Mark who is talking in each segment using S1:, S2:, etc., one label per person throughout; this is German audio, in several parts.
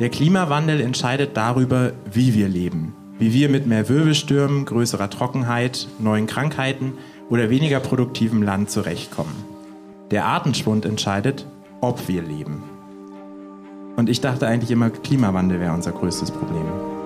S1: Der Klimawandel entscheidet darüber, wie wir leben. Wie wir mit mehr Wirbelstürmen, größerer Trockenheit, neuen Krankheiten oder weniger produktivem Land zurechtkommen. Der Artenschwund entscheidet, ob wir leben. Und ich dachte eigentlich immer, Klimawandel wäre unser größtes Problem.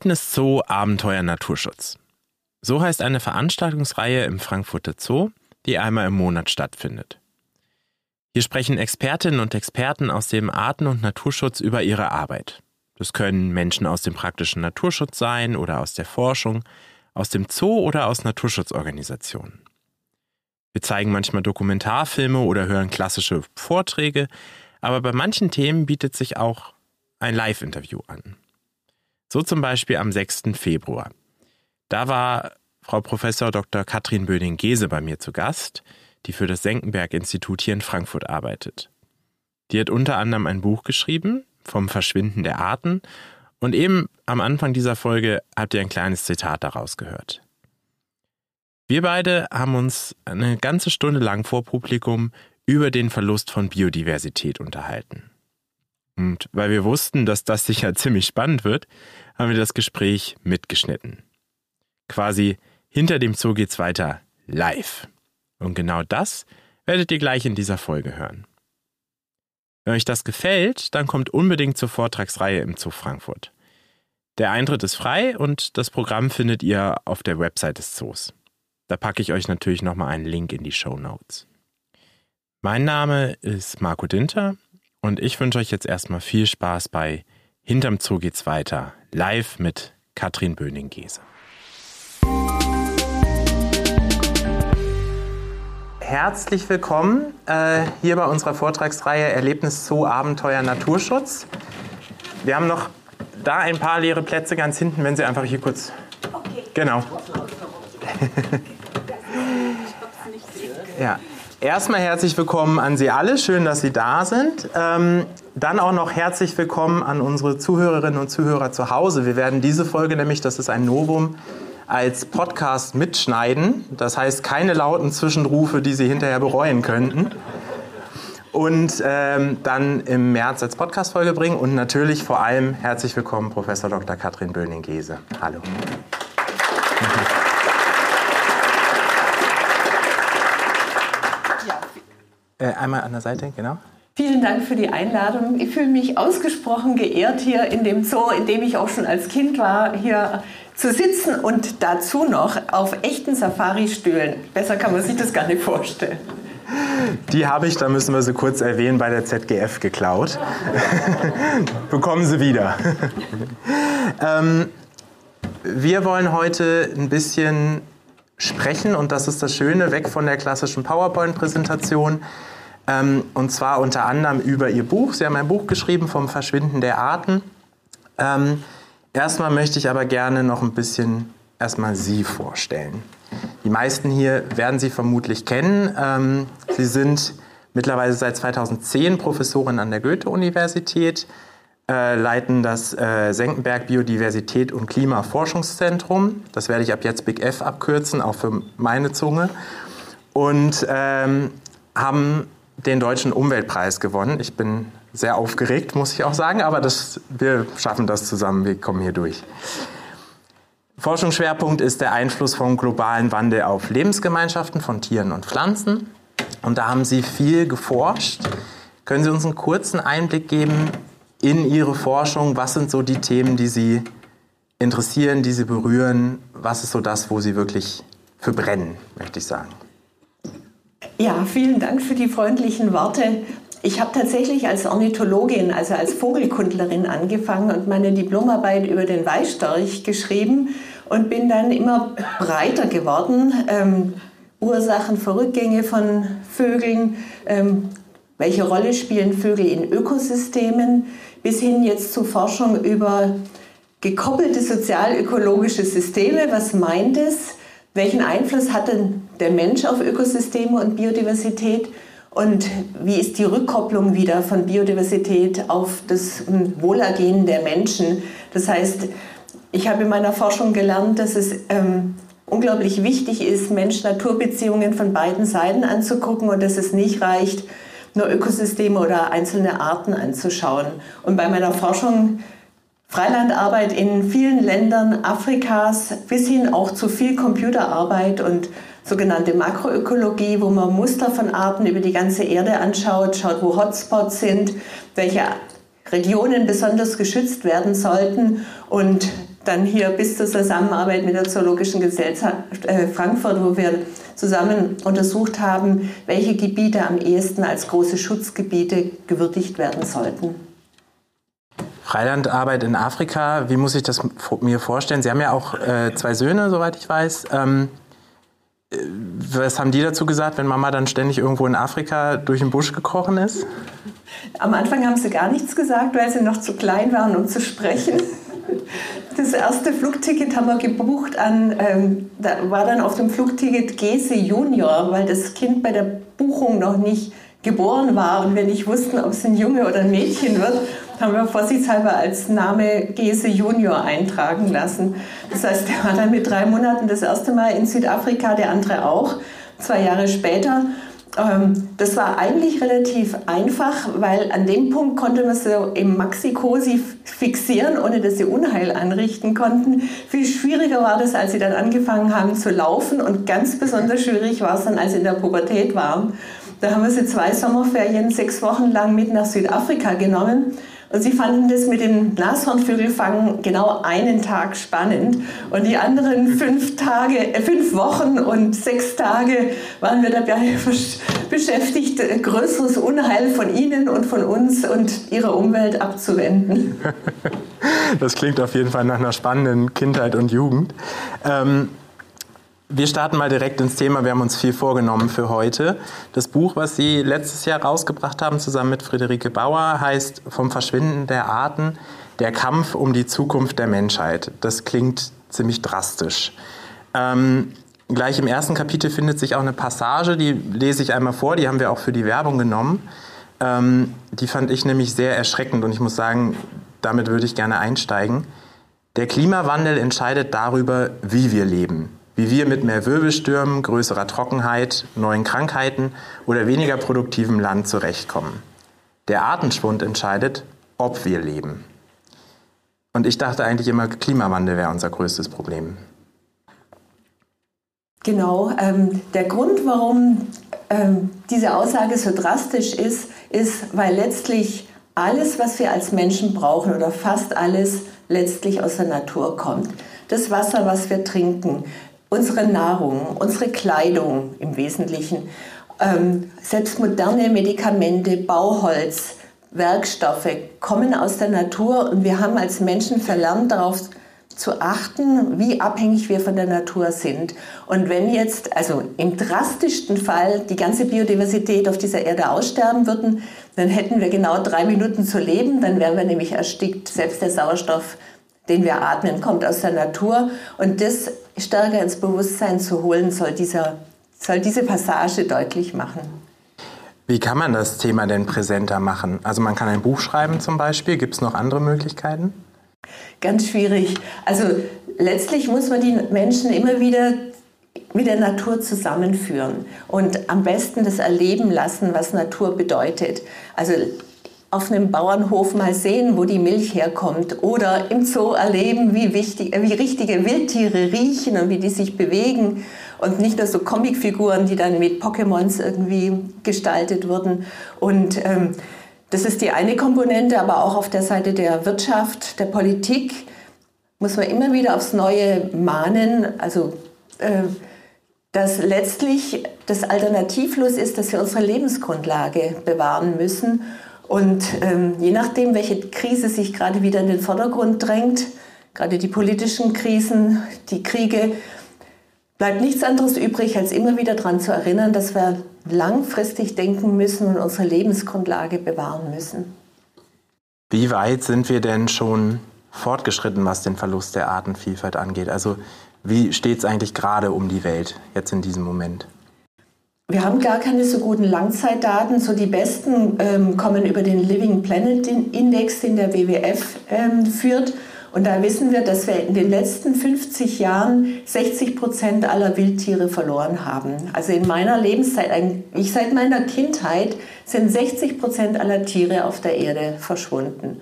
S1: Erlebnis Zoo Abenteuer Naturschutz. So heißt eine Veranstaltungsreihe im Frankfurter Zoo, die einmal im Monat stattfindet. Hier sprechen Expertinnen und Experten aus dem Arten- und Naturschutz über ihre Arbeit. Das können Menschen aus dem praktischen Naturschutz sein oder aus der Forschung, aus dem Zoo oder aus Naturschutzorganisationen. Wir zeigen manchmal Dokumentarfilme oder hören klassische Vorträge, aber bei manchen Themen bietet sich auch ein Live-Interview an. So zum Beispiel am 6. Februar. Da war Frau Professor Dr. Katrin Böning-Gese bei mir zu Gast, die für das Senckenberg-Institut hier in Frankfurt arbeitet. Die hat unter anderem ein Buch geschrieben vom Verschwinden der Arten und eben am Anfang dieser Folge habt ihr ein kleines Zitat daraus gehört. Wir beide haben uns eine ganze Stunde lang vor Publikum über den Verlust von Biodiversität unterhalten. Und weil wir wussten, dass das sicher ziemlich spannend wird, haben wir das Gespräch mitgeschnitten. Quasi hinter dem Zoo geht's weiter live. Und genau das werdet ihr gleich in dieser Folge hören. Wenn euch das gefällt, dann kommt unbedingt zur Vortragsreihe im Zoo Frankfurt. Der Eintritt ist frei und das Programm findet ihr auf der Website des Zoos. Da packe ich euch natürlich nochmal einen Link in die Show Notes. Mein Name ist Marco Dinter und ich wünsche euch jetzt erstmal viel Spaß bei Hinterm Zoo geht's weiter, live mit Katrin Böning-Gese. Herzlich willkommen äh, hier bei unserer Vortragsreihe Erlebnis Zoo Abenteuer Naturschutz. Wir haben noch da ein paar leere Plätze ganz hinten, wenn Sie einfach hier kurz. Okay. Genau. ja. Erstmal herzlich willkommen an Sie alle. Schön, dass Sie da sind. Ähm, dann auch noch herzlich willkommen an unsere Zuhörerinnen und Zuhörer zu Hause. Wir werden diese Folge nämlich, das ist ein Novum, als Podcast mitschneiden. Das heißt, keine lauten Zwischenrufe, die Sie hinterher bereuen könnten. Und ähm, dann im März als Podcast-Folge bringen. Und natürlich vor allem herzlich willkommen, Professor Dr. Katrin Böning-Gese. Hallo. Äh, einmal an der Seite, genau.
S2: Vielen Dank für die Einladung. Ich fühle mich ausgesprochen geehrt, hier in dem Zoo, in dem ich auch schon als Kind war, hier zu sitzen und dazu noch auf echten Safari-Stühlen. Besser kann man sich das gar nicht vorstellen.
S1: Die habe ich, da müssen wir sie kurz erwähnen, bei der ZGF geklaut. Bekommen Sie wieder. ähm, wir wollen heute ein bisschen sprechen und das ist das Schöne, weg von der klassischen PowerPoint-Präsentation ähm, und zwar unter anderem über Ihr Buch. Sie haben ein Buch geschrieben vom Verschwinden der Arten. Ähm, erstmal möchte ich aber gerne noch ein bisschen erstmal Sie vorstellen. Die meisten hier werden Sie vermutlich kennen. Ähm, Sie sind mittlerweile seit 2010 Professorin an der Goethe-Universität, äh, leiten das äh, Senckenberg Biodiversität und Klimaforschungszentrum. Das werde ich ab jetzt Big F abkürzen, auch für meine Zunge. Und ähm, haben den Deutschen Umweltpreis gewonnen. Ich bin sehr aufgeregt, muss ich auch sagen, aber das, wir schaffen das zusammen, wir kommen hier durch. Forschungsschwerpunkt ist der Einfluss vom globalen Wandel auf Lebensgemeinschaften von Tieren und Pflanzen. Und da haben Sie viel geforscht. Können Sie uns einen kurzen Einblick geben in Ihre Forschung? Was sind so die Themen, die Sie interessieren, die Sie berühren? Was ist so das, wo Sie wirklich für brennen, möchte ich sagen?
S2: Ja, vielen Dank für die freundlichen Worte. Ich habe tatsächlich als Ornithologin, also als Vogelkundlerin angefangen und meine Diplomarbeit über den Weißstorch geschrieben und bin dann immer breiter geworden. Ähm, Ursachen, Verrückgänge von Vögeln, ähm, welche Rolle spielen Vögel in Ökosystemen, bis hin jetzt zu Forschung über gekoppelte sozial-ökologische Systeme. Was meint es? Welchen Einfluss hat denn der Mensch auf Ökosysteme und Biodiversität? Und wie ist die Rückkopplung wieder von Biodiversität auf das Wohlergehen der Menschen? Das heißt, ich habe in meiner Forschung gelernt, dass es ähm, unglaublich wichtig ist, Mensch-Natur-Beziehungen von beiden Seiten anzugucken und dass es nicht reicht, nur Ökosysteme oder einzelne Arten anzuschauen. Und bei meiner Forschung Freilandarbeit in vielen Ländern Afrikas bis hin auch zu viel Computerarbeit und sogenannte Makroökologie, wo man Muster von Arten über die ganze Erde anschaut, schaut, wo Hotspots sind, welche Regionen besonders geschützt werden sollten und dann hier bis zur Zusammenarbeit mit der Zoologischen Gesellschaft äh, Frankfurt, wo wir zusammen untersucht haben, welche Gebiete am ehesten als große Schutzgebiete gewürdigt werden sollten.
S1: Freilandarbeit in Afrika, wie muss ich das mir vorstellen? Sie haben ja auch äh, zwei Söhne, soweit ich weiß. Ähm, äh, was haben die dazu gesagt, wenn Mama dann ständig irgendwo in Afrika durch den Busch gekrochen ist?
S2: Am Anfang haben sie gar nichts gesagt, weil sie noch zu klein waren, um zu sprechen. Das erste Flugticket haben wir gebucht an, ähm, da war dann auf dem Flugticket Gese Junior, weil das Kind bei der Buchung noch nicht geboren war und wir nicht wussten, ob es ein Junge oder ein Mädchen wird, haben wir vorsichtshalber als Name Gese Junior eintragen lassen. Das heißt, der war dann mit drei Monaten das erste Mal in Südafrika, der andere auch, zwei Jahre später. Ähm, das war eigentlich relativ einfach, weil an dem Punkt konnte man so im Maxi-Cosi fixieren, ohne dass sie Unheil anrichten konnten. Viel schwieriger war das, als sie dann angefangen haben zu laufen und ganz besonders schwierig war es dann, als sie in der Pubertät waren. Da haben wir sie zwei Sommerferien sechs Wochen lang mit nach Südafrika genommen. Und sie fanden das mit dem Nashornvögelfangen genau einen Tag spannend. Und die anderen fünf Tage, äh, fünf Wochen und sechs Tage waren wir dabei beschäftigt, größeres Unheil von ihnen und von uns und ihrer Umwelt abzuwenden.
S1: Das klingt auf jeden Fall nach einer spannenden Kindheit und Jugend. Ähm wir starten mal direkt ins Thema. Wir haben uns viel vorgenommen für heute. Das Buch, was Sie letztes Jahr rausgebracht haben, zusammen mit Friederike Bauer, heißt Vom Verschwinden der Arten, der Kampf um die Zukunft der Menschheit. Das klingt ziemlich drastisch. Ähm, gleich im ersten Kapitel findet sich auch eine Passage, die lese ich einmal vor, die haben wir auch für die Werbung genommen. Ähm, die fand ich nämlich sehr erschreckend und ich muss sagen, damit würde ich gerne einsteigen. Der Klimawandel entscheidet darüber, wie wir leben wie wir mit mehr Wirbelstürmen, größerer Trockenheit, neuen Krankheiten oder weniger produktivem Land zurechtkommen. Der Artenschwund entscheidet, ob wir leben. Und ich dachte eigentlich immer, Klimawandel wäre unser größtes Problem.
S2: Genau. Ähm, der Grund, warum ähm, diese Aussage so drastisch ist, ist, weil letztlich alles, was wir als Menschen brauchen oder fast alles, letztlich aus der Natur kommt. Das Wasser, was wir trinken, unsere Nahrung, unsere Kleidung im Wesentlichen, ähm, selbst moderne Medikamente, Bauholz, Werkstoffe kommen aus der Natur und wir haben als Menschen verlernt darauf zu achten, wie abhängig wir von der Natur sind. Und wenn jetzt, also im drastischsten Fall, die ganze Biodiversität auf dieser Erde aussterben würden, dann hätten wir genau drei Minuten zu leben, dann wären wir nämlich erstickt. Selbst der Sauerstoff, den wir atmen, kommt aus der Natur. Und das stärker ins Bewusstsein zu holen, soll, dieser, soll diese Passage deutlich machen.
S1: Wie kann man das Thema denn präsenter machen? Also man kann ein Buch schreiben zum Beispiel. Gibt es noch andere Möglichkeiten?
S2: Ganz schwierig. Also letztlich muss man die Menschen immer wieder mit der Natur zusammenführen und am besten das erleben lassen, was Natur bedeutet. Also auf einem Bauernhof mal sehen, wo die Milch herkommt oder im Zoo erleben, wie, wichtig, wie richtige Wildtiere riechen und wie die sich bewegen und nicht nur so Comicfiguren, die dann mit Pokémons irgendwie gestaltet wurden. Und ähm, das ist die eine Komponente, aber auch auf der Seite der Wirtschaft, der Politik muss man immer wieder aufs Neue mahnen, also äh, dass letztlich das Alternativlos ist, dass wir unsere Lebensgrundlage bewahren müssen und ähm, je nachdem, welche Krise sich gerade wieder in den Vordergrund drängt, gerade die politischen Krisen, die Kriege, bleibt nichts anderes übrig, als immer wieder daran zu erinnern, dass wir langfristig denken müssen und unsere Lebensgrundlage bewahren müssen.
S1: Wie weit sind wir denn schon fortgeschritten, was den Verlust der Artenvielfalt angeht? Also wie steht es eigentlich gerade um die Welt jetzt in diesem Moment?
S2: Wir haben gar keine so guten Langzeitdaten. So die besten ähm, kommen über den Living Planet Index, den der WWF ähm, führt. Und da wissen wir, dass wir in den letzten 50 Jahren 60 Prozent aller Wildtiere verloren haben. Also in meiner Lebenszeit, ich seit meiner Kindheit, sind 60 Prozent aller Tiere auf der Erde verschwunden.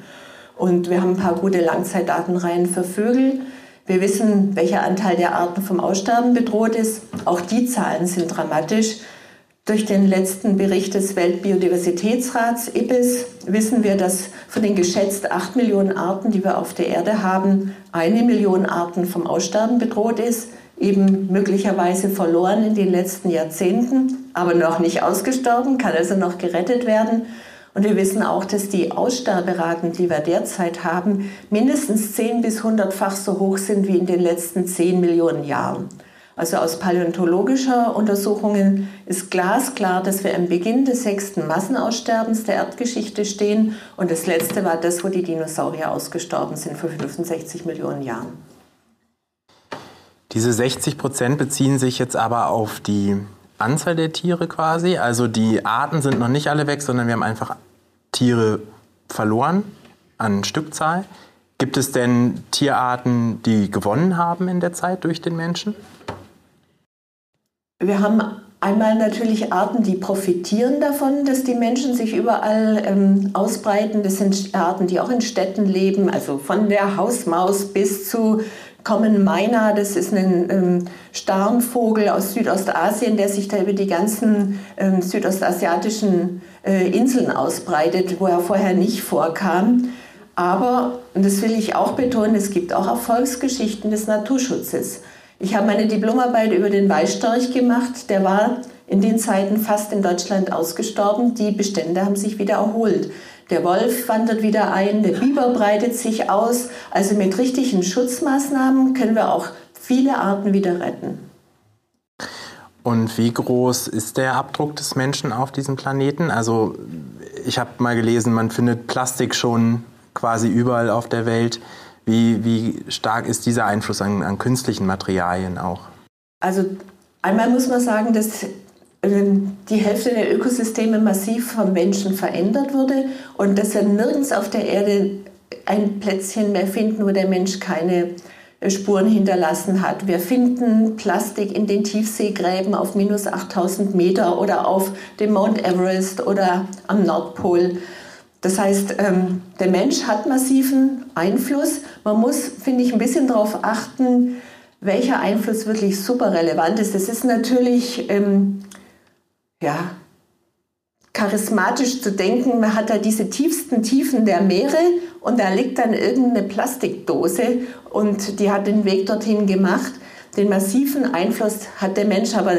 S2: Und wir haben ein paar gute Langzeitdatenreihen für Vögel. Wir wissen, welcher Anteil der Arten vom Aussterben bedroht ist. Auch die Zahlen sind dramatisch. Durch den letzten Bericht des Weltbiodiversitätsrats IPBES wissen wir, dass von den geschätzt 8 Millionen Arten, die wir auf der Erde haben, eine Million Arten vom Aussterben bedroht ist, eben möglicherweise verloren in den letzten Jahrzehnten, aber noch nicht ausgestorben, kann also noch gerettet werden. Und wir wissen auch, dass die Aussterberaten, die wir derzeit haben, mindestens 10 bis 100-fach so hoch sind wie in den letzten 10 Millionen Jahren. Also aus paläontologischer Untersuchungen ist glasklar, dass wir am Beginn des sechsten Massenaussterbens der Erdgeschichte stehen. Und das letzte war das, wo die Dinosaurier ausgestorben sind vor 65 Millionen Jahren.
S1: Diese 60 Prozent beziehen sich jetzt aber auf die Anzahl der Tiere quasi. Also die Arten sind noch nicht alle weg, sondern wir haben einfach Tiere verloren an Stückzahl. Gibt es denn Tierarten, die gewonnen haben in der Zeit durch den Menschen?
S2: Wir haben einmal natürlich Arten, die profitieren davon, dass die Menschen sich überall ähm, ausbreiten. Das sind Arten, die auch in Städten leben, also von der Hausmaus bis zu Common Miner. Das ist ein ähm, Starnvogel aus Südostasien, der sich da über die ganzen ähm, südostasiatischen äh, Inseln ausbreitet, wo er vorher nicht vorkam. Aber, und das will ich auch betonen, es gibt auch Erfolgsgeschichten des Naturschutzes. Ich habe meine Diplomarbeit über den Weißstorch gemacht. Der war in den Zeiten fast in Deutschland ausgestorben. Die Bestände haben sich wieder erholt. Der Wolf wandert wieder ein, der Biber breitet sich aus. Also mit richtigen Schutzmaßnahmen können wir auch viele Arten wieder retten.
S1: Und wie groß ist der Abdruck des Menschen auf diesem Planeten? Also ich habe mal gelesen, man findet Plastik schon quasi überall auf der Welt. Wie, wie stark ist dieser Einfluss an, an künstlichen Materialien auch?
S2: Also einmal muss man sagen, dass ähm, die Hälfte der Ökosysteme massiv vom Menschen verändert wurde und dass wir nirgends auf der Erde ein Plätzchen mehr finden, wo der Mensch keine äh, Spuren hinterlassen hat. Wir finden Plastik in den Tiefseegräben auf minus 8000 Meter oder auf dem Mount Everest oder am Nordpol. Das heißt, ähm, der Mensch hat massiven Einfluss. Man muss, finde ich, ein bisschen darauf achten, welcher Einfluss wirklich super relevant ist. Es ist natürlich ähm, ja, charismatisch zu denken, man hat da diese tiefsten Tiefen der Meere und da liegt dann irgendeine Plastikdose und die hat den Weg dorthin gemacht. Den massiven Einfluss hat der Mensch aber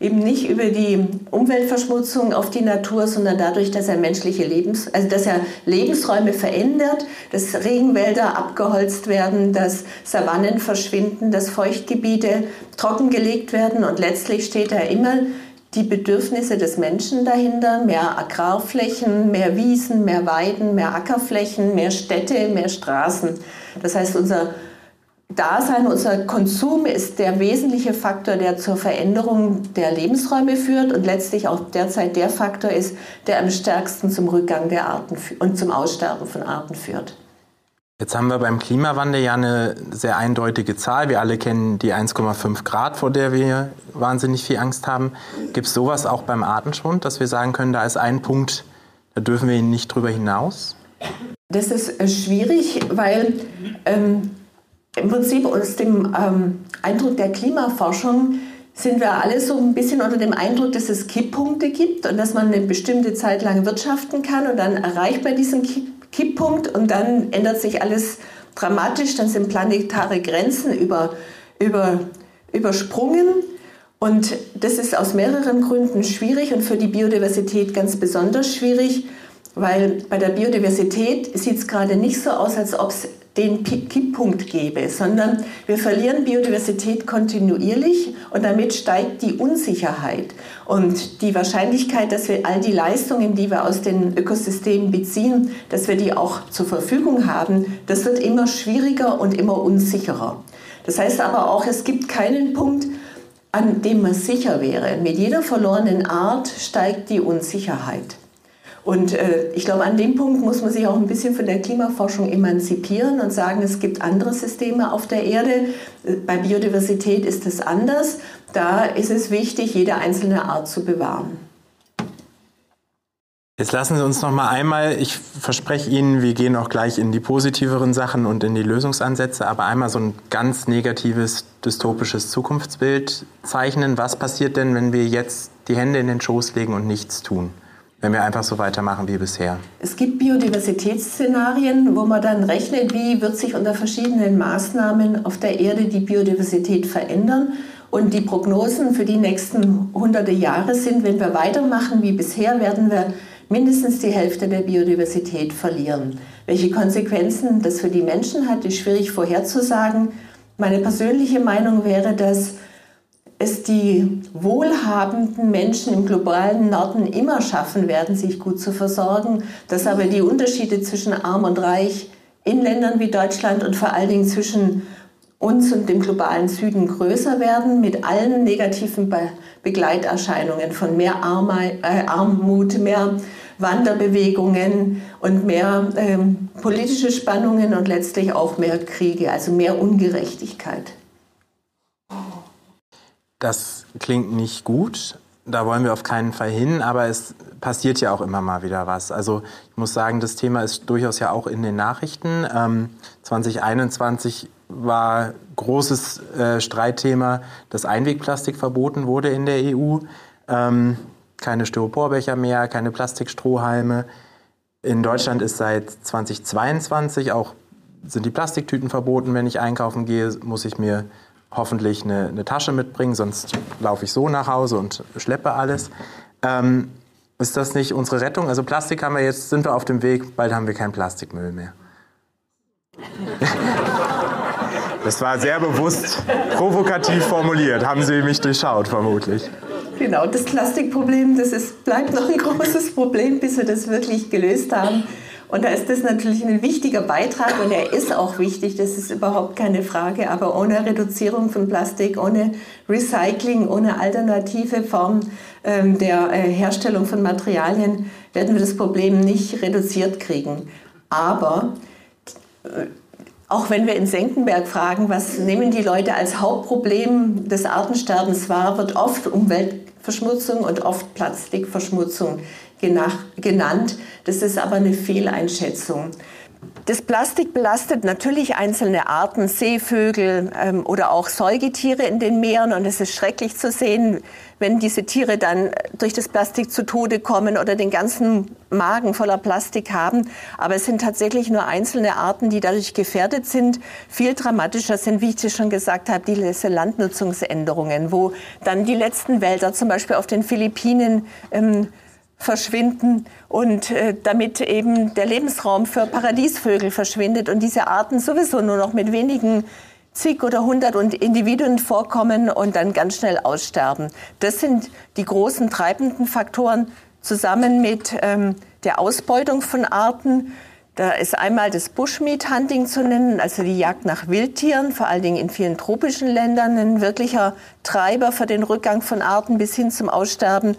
S2: eben nicht über die Umweltverschmutzung auf die Natur, sondern dadurch, dass er menschliche Lebens, also dass er Lebensräume verändert, dass Regenwälder abgeholzt werden, dass Savannen verschwinden, dass Feuchtgebiete trockengelegt werden und letztlich steht da immer die Bedürfnisse des Menschen dahinter, mehr Agrarflächen, mehr Wiesen, mehr Weiden, mehr Ackerflächen, mehr Städte, mehr Straßen. Das heißt, unser Dasein, unser Konsum ist der wesentliche Faktor, der zur Veränderung der Lebensräume führt und letztlich auch derzeit der Faktor ist, der am stärksten zum Rückgang der Arten und zum Aussterben von Arten führt.
S1: Jetzt haben wir beim Klimawandel ja eine sehr eindeutige Zahl. Wir alle kennen die 1,5 Grad, vor der wir wahnsinnig viel Angst haben. Gibt es sowas auch beim Artenschwund, dass wir sagen können, da ist ein Punkt, da dürfen wir nicht drüber hinaus?
S2: Das ist äh, schwierig, weil ähm, im Prinzip aus dem ähm, Eindruck der Klimaforschung sind wir alle so ein bisschen unter dem Eindruck, dass es Kipppunkte gibt und dass man eine bestimmte Zeit lang wirtschaften kann und dann erreicht man diesen Kipppunkt und dann ändert sich alles dramatisch, dann sind planetare Grenzen über, über, übersprungen. Und das ist aus mehreren Gründen schwierig und für die Biodiversität ganz besonders schwierig, weil bei der Biodiversität sieht es gerade nicht so aus, als ob es den Kipppunkt gäbe, sondern wir verlieren Biodiversität kontinuierlich und damit steigt die Unsicherheit. Und die Wahrscheinlichkeit, dass wir all die Leistungen, die wir aus den Ökosystemen beziehen, dass wir die auch zur Verfügung haben, das wird immer schwieriger und immer unsicherer. Das heißt aber auch, es gibt keinen Punkt, an dem man sicher wäre. Mit jeder verlorenen Art steigt die Unsicherheit. Und äh, ich glaube, an dem Punkt muss man sich auch ein bisschen von der Klimaforschung emanzipieren und sagen, es gibt andere Systeme auf der Erde. Bei Biodiversität ist es anders. Da ist es wichtig, jede einzelne Art zu bewahren.
S1: Jetzt lassen Sie uns noch mal einmal, ich verspreche Ihnen, wir gehen auch gleich in die positiveren Sachen und in die Lösungsansätze, aber einmal so ein ganz negatives, dystopisches Zukunftsbild zeichnen. Was passiert denn, wenn wir jetzt die Hände in den Schoß legen und nichts tun? Wenn wir einfach so weitermachen wie bisher?
S2: Es gibt Biodiversitätsszenarien, wo man dann rechnet, wie wird sich unter verschiedenen Maßnahmen auf der Erde die Biodiversität verändern. Und die Prognosen für die nächsten hunderte Jahre sind, wenn wir weitermachen wie bisher, werden wir mindestens die Hälfte der Biodiversität verlieren. Welche Konsequenzen das für die Menschen hat, ist schwierig vorherzusagen. Meine persönliche Meinung wäre, dass es die wohlhabenden Menschen im globalen Norden immer schaffen werden, sich gut zu versorgen, dass aber die Unterschiede zwischen arm und reich in Ländern wie Deutschland und vor allen Dingen zwischen uns und dem globalen Süden größer werden, mit allen negativen Be Begleiterscheinungen von mehr Arme, äh, Armut, mehr Wanderbewegungen und mehr ähm, politische Spannungen und letztlich auch mehr Kriege, also mehr Ungerechtigkeit.
S1: Das klingt nicht gut. Da wollen wir auf keinen Fall hin, aber es passiert ja auch immer mal wieder was. Also ich muss sagen, das Thema ist durchaus ja auch in den Nachrichten. Ähm, 2021 war großes äh, Streitthema, dass Einwegplastik verboten wurde in der EU. Ähm, keine Styroporbecher mehr, keine Plastikstrohhalme. In Deutschland ist seit 2022 auch sind die Plastiktüten verboten. Wenn ich einkaufen gehe, muss ich mir hoffentlich eine, eine, Tasche mitbringen, sonst laufe ich so nach Hause und schleppe alles. Ähm, ist das nicht unsere Rettung? Also Plastik haben wir jetzt, sind wir auf dem Weg, bald haben wir keinen Plastikmüll mehr. Das war sehr bewusst provokativ formuliert. Haben Sie mich durchschaut, vermutlich.
S2: Genau, das Plastikproblem, das ist, bleibt noch ein großes Problem, bis wir das wirklich gelöst haben. Und da ist das natürlich ein wichtiger Beitrag und er ist auch wichtig, das ist überhaupt keine Frage. Aber ohne Reduzierung von Plastik, ohne Recycling, ohne alternative Formen ähm, der äh, Herstellung von Materialien werden wir das Problem nicht reduziert kriegen. Aber äh, auch wenn wir in Senckenberg fragen, was nehmen die Leute als Hauptproblem des Artensterbens wahr, wird oft Umweltverschmutzung und oft Plastikverschmutzung genannt. Das ist aber eine Fehleinschätzung. Das Plastik belastet natürlich einzelne Arten, Seevögel ähm, oder auch Säugetiere in den Meeren. Und es ist schrecklich zu sehen, wenn diese Tiere dann durch das Plastik zu Tode kommen oder den ganzen Magen voller Plastik haben. Aber es sind tatsächlich nur einzelne Arten, die dadurch gefährdet sind. Viel dramatischer sind, wie ich dir schon gesagt habe, diese Landnutzungsänderungen, wo dann die letzten Wälder zum Beispiel auf den Philippinen ähm, verschwinden und äh, damit eben der Lebensraum für Paradiesvögel verschwindet und diese Arten sowieso nur noch mit wenigen zig oder hundert Individuen vorkommen und dann ganz schnell aussterben. Das sind die großen treibenden Faktoren zusammen mit ähm, der Ausbeutung von Arten. Da ist einmal das Bushmeat-Hunting zu nennen, also die Jagd nach Wildtieren, vor allen Dingen in vielen tropischen Ländern, ein wirklicher Treiber für den Rückgang von Arten bis hin zum Aussterben.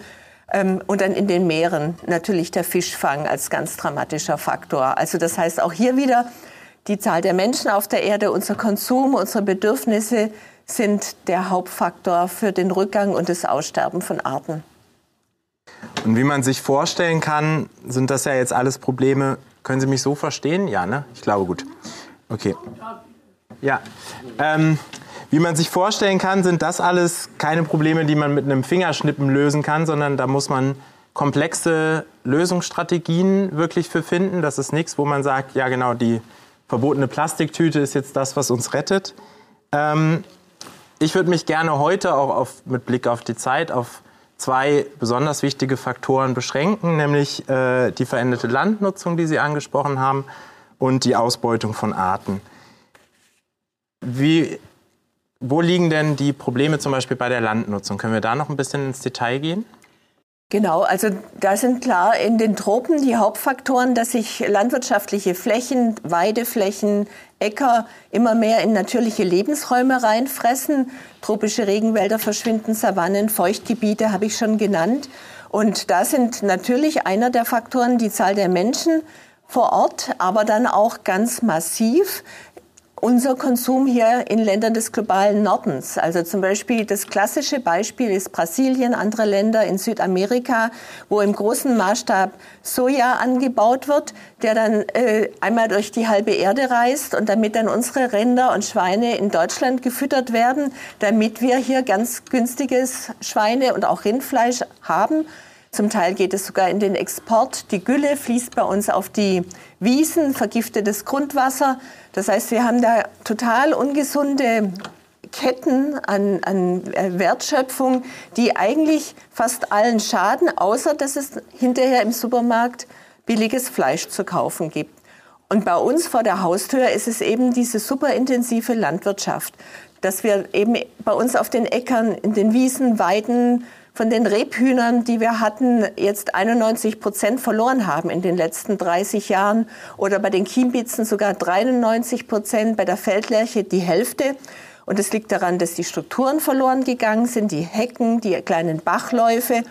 S2: Ähm, und dann in den Meeren natürlich der Fischfang als ganz dramatischer Faktor. Also das heißt auch hier wieder, die Zahl der Menschen auf der Erde, unser Konsum, unsere Bedürfnisse sind der Hauptfaktor für den Rückgang und das Aussterben von Arten.
S1: Und wie man sich vorstellen kann, sind das ja jetzt alles Probleme. Können Sie mich so verstehen? Ja, ne? Ich glaube gut. Okay. Ja. Ähm, wie man sich vorstellen kann, sind das alles keine Probleme, die man mit einem Fingerschnippen lösen kann, sondern da muss man komplexe Lösungsstrategien wirklich für finden. Das ist nichts, wo man sagt, ja genau, die verbotene Plastiktüte ist jetzt das, was uns rettet. Ähm, ich würde mich gerne heute auch auf, mit Blick auf die Zeit auf zwei besonders wichtige Faktoren beschränken, nämlich äh, die veränderte Landnutzung, die Sie angesprochen haben, und die Ausbeutung von Arten. Wie wo liegen denn die Probleme zum Beispiel bei der Landnutzung? Können wir da noch ein bisschen ins Detail gehen?
S2: Genau, also da sind klar in den Tropen die Hauptfaktoren, dass sich landwirtschaftliche Flächen, Weideflächen, Äcker immer mehr in natürliche Lebensräume reinfressen. Tropische Regenwälder verschwinden, Savannen, Feuchtgebiete habe ich schon genannt. Und da sind natürlich einer der Faktoren die Zahl der Menschen vor Ort, aber dann auch ganz massiv unser Konsum hier in Ländern des globalen Nordens. Also zum Beispiel das klassische Beispiel ist Brasilien, andere Länder in Südamerika, wo im großen Maßstab Soja angebaut wird, der dann äh, einmal durch die halbe Erde reist und damit dann unsere Rinder und Schweine in Deutschland gefüttert werden, damit wir hier ganz günstiges Schweine und auch Rindfleisch haben. Zum Teil geht es sogar in den Export. Die Gülle fließt bei uns auf die Wiesen, vergiftetes Grundwasser. Das heißt, wir haben da total ungesunde Ketten an, an äh, Wertschöpfung, die eigentlich fast allen schaden, außer dass es hinterher im Supermarkt billiges Fleisch zu kaufen gibt. Und bei uns vor der Haustür ist es eben diese superintensive Landwirtschaft, dass wir eben bei uns auf den Äckern, in den Wiesen, Weiden, von den Rebhühnern, die wir hatten, jetzt 91 Prozent verloren haben in den letzten 30 Jahren oder bei den Kiembitzen sogar 93 Prozent, bei der Feldlerche die Hälfte. Und es liegt daran, dass die Strukturen verloren gegangen sind, die Hecken, die kleinen Bachläufe,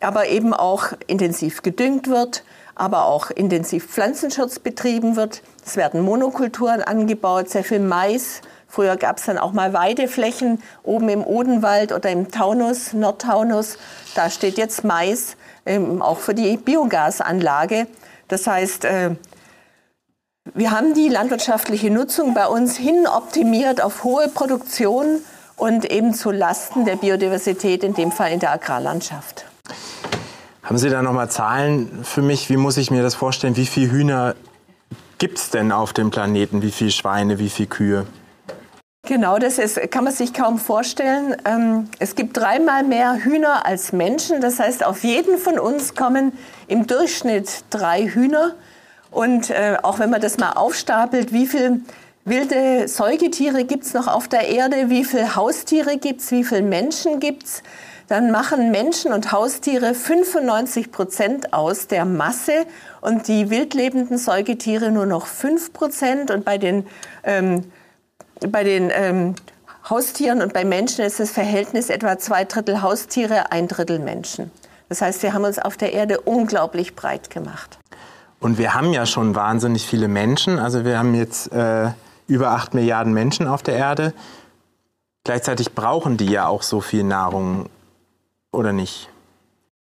S2: aber eben auch intensiv gedüngt wird, aber auch intensiv Pflanzenschutz betrieben wird. Es werden Monokulturen angebaut, sehr viel Mais, Früher gab es dann auch mal Weideflächen oben im Odenwald oder im Taunus, Nordtaunus. Da steht jetzt Mais, ähm, auch für die Biogasanlage. Das heißt, äh, wir haben die landwirtschaftliche Nutzung bei uns hin optimiert auf hohe Produktion und eben zu Lasten der Biodiversität, in dem Fall in der Agrarlandschaft.
S1: Haben Sie da noch mal Zahlen für mich? Wie muss ich mir das vorstellen? Wie viele Hühner gibt es denn auf dem Planeten? Wie viele Schweine, wie viele Kühe?
S2: Genau, das ist, kann man sich kaum vorstellen. Ähm, es gibt dreimal mehr Hühner als Menschen. Das heißt, auf jeden von uns kommen im Durchschnitt drei Hühner. Und äh, auch wenn man das mal aufstapelt, wie viele wilde Säugetiere gibt es noch auf der Erde, wie viele Haustiere gibt es, wie viele Menschen gibt es, dann machen Menschen und Haustiere 95 Prozent aus der Masse und die wildlebenden Säugetiere nur noch 5 Prozent. Und bei den ähm, bei den ähm, Haustieren und bei Menschen ist das Verhältnis etwa zwei Drittel Haustiere, ein Drittel Menschen. Das heißt, wir haben uns auf der Erde unglaublich breit gemacht.
S1: Und wir haben ja schon wahnsinnig viele Menschen. Also wir haben jetzt äh, über acht Milliarden Menschen auf der Erde. Gleichzeitig brauchen die ja auch so viel Nahrung, oder nicht?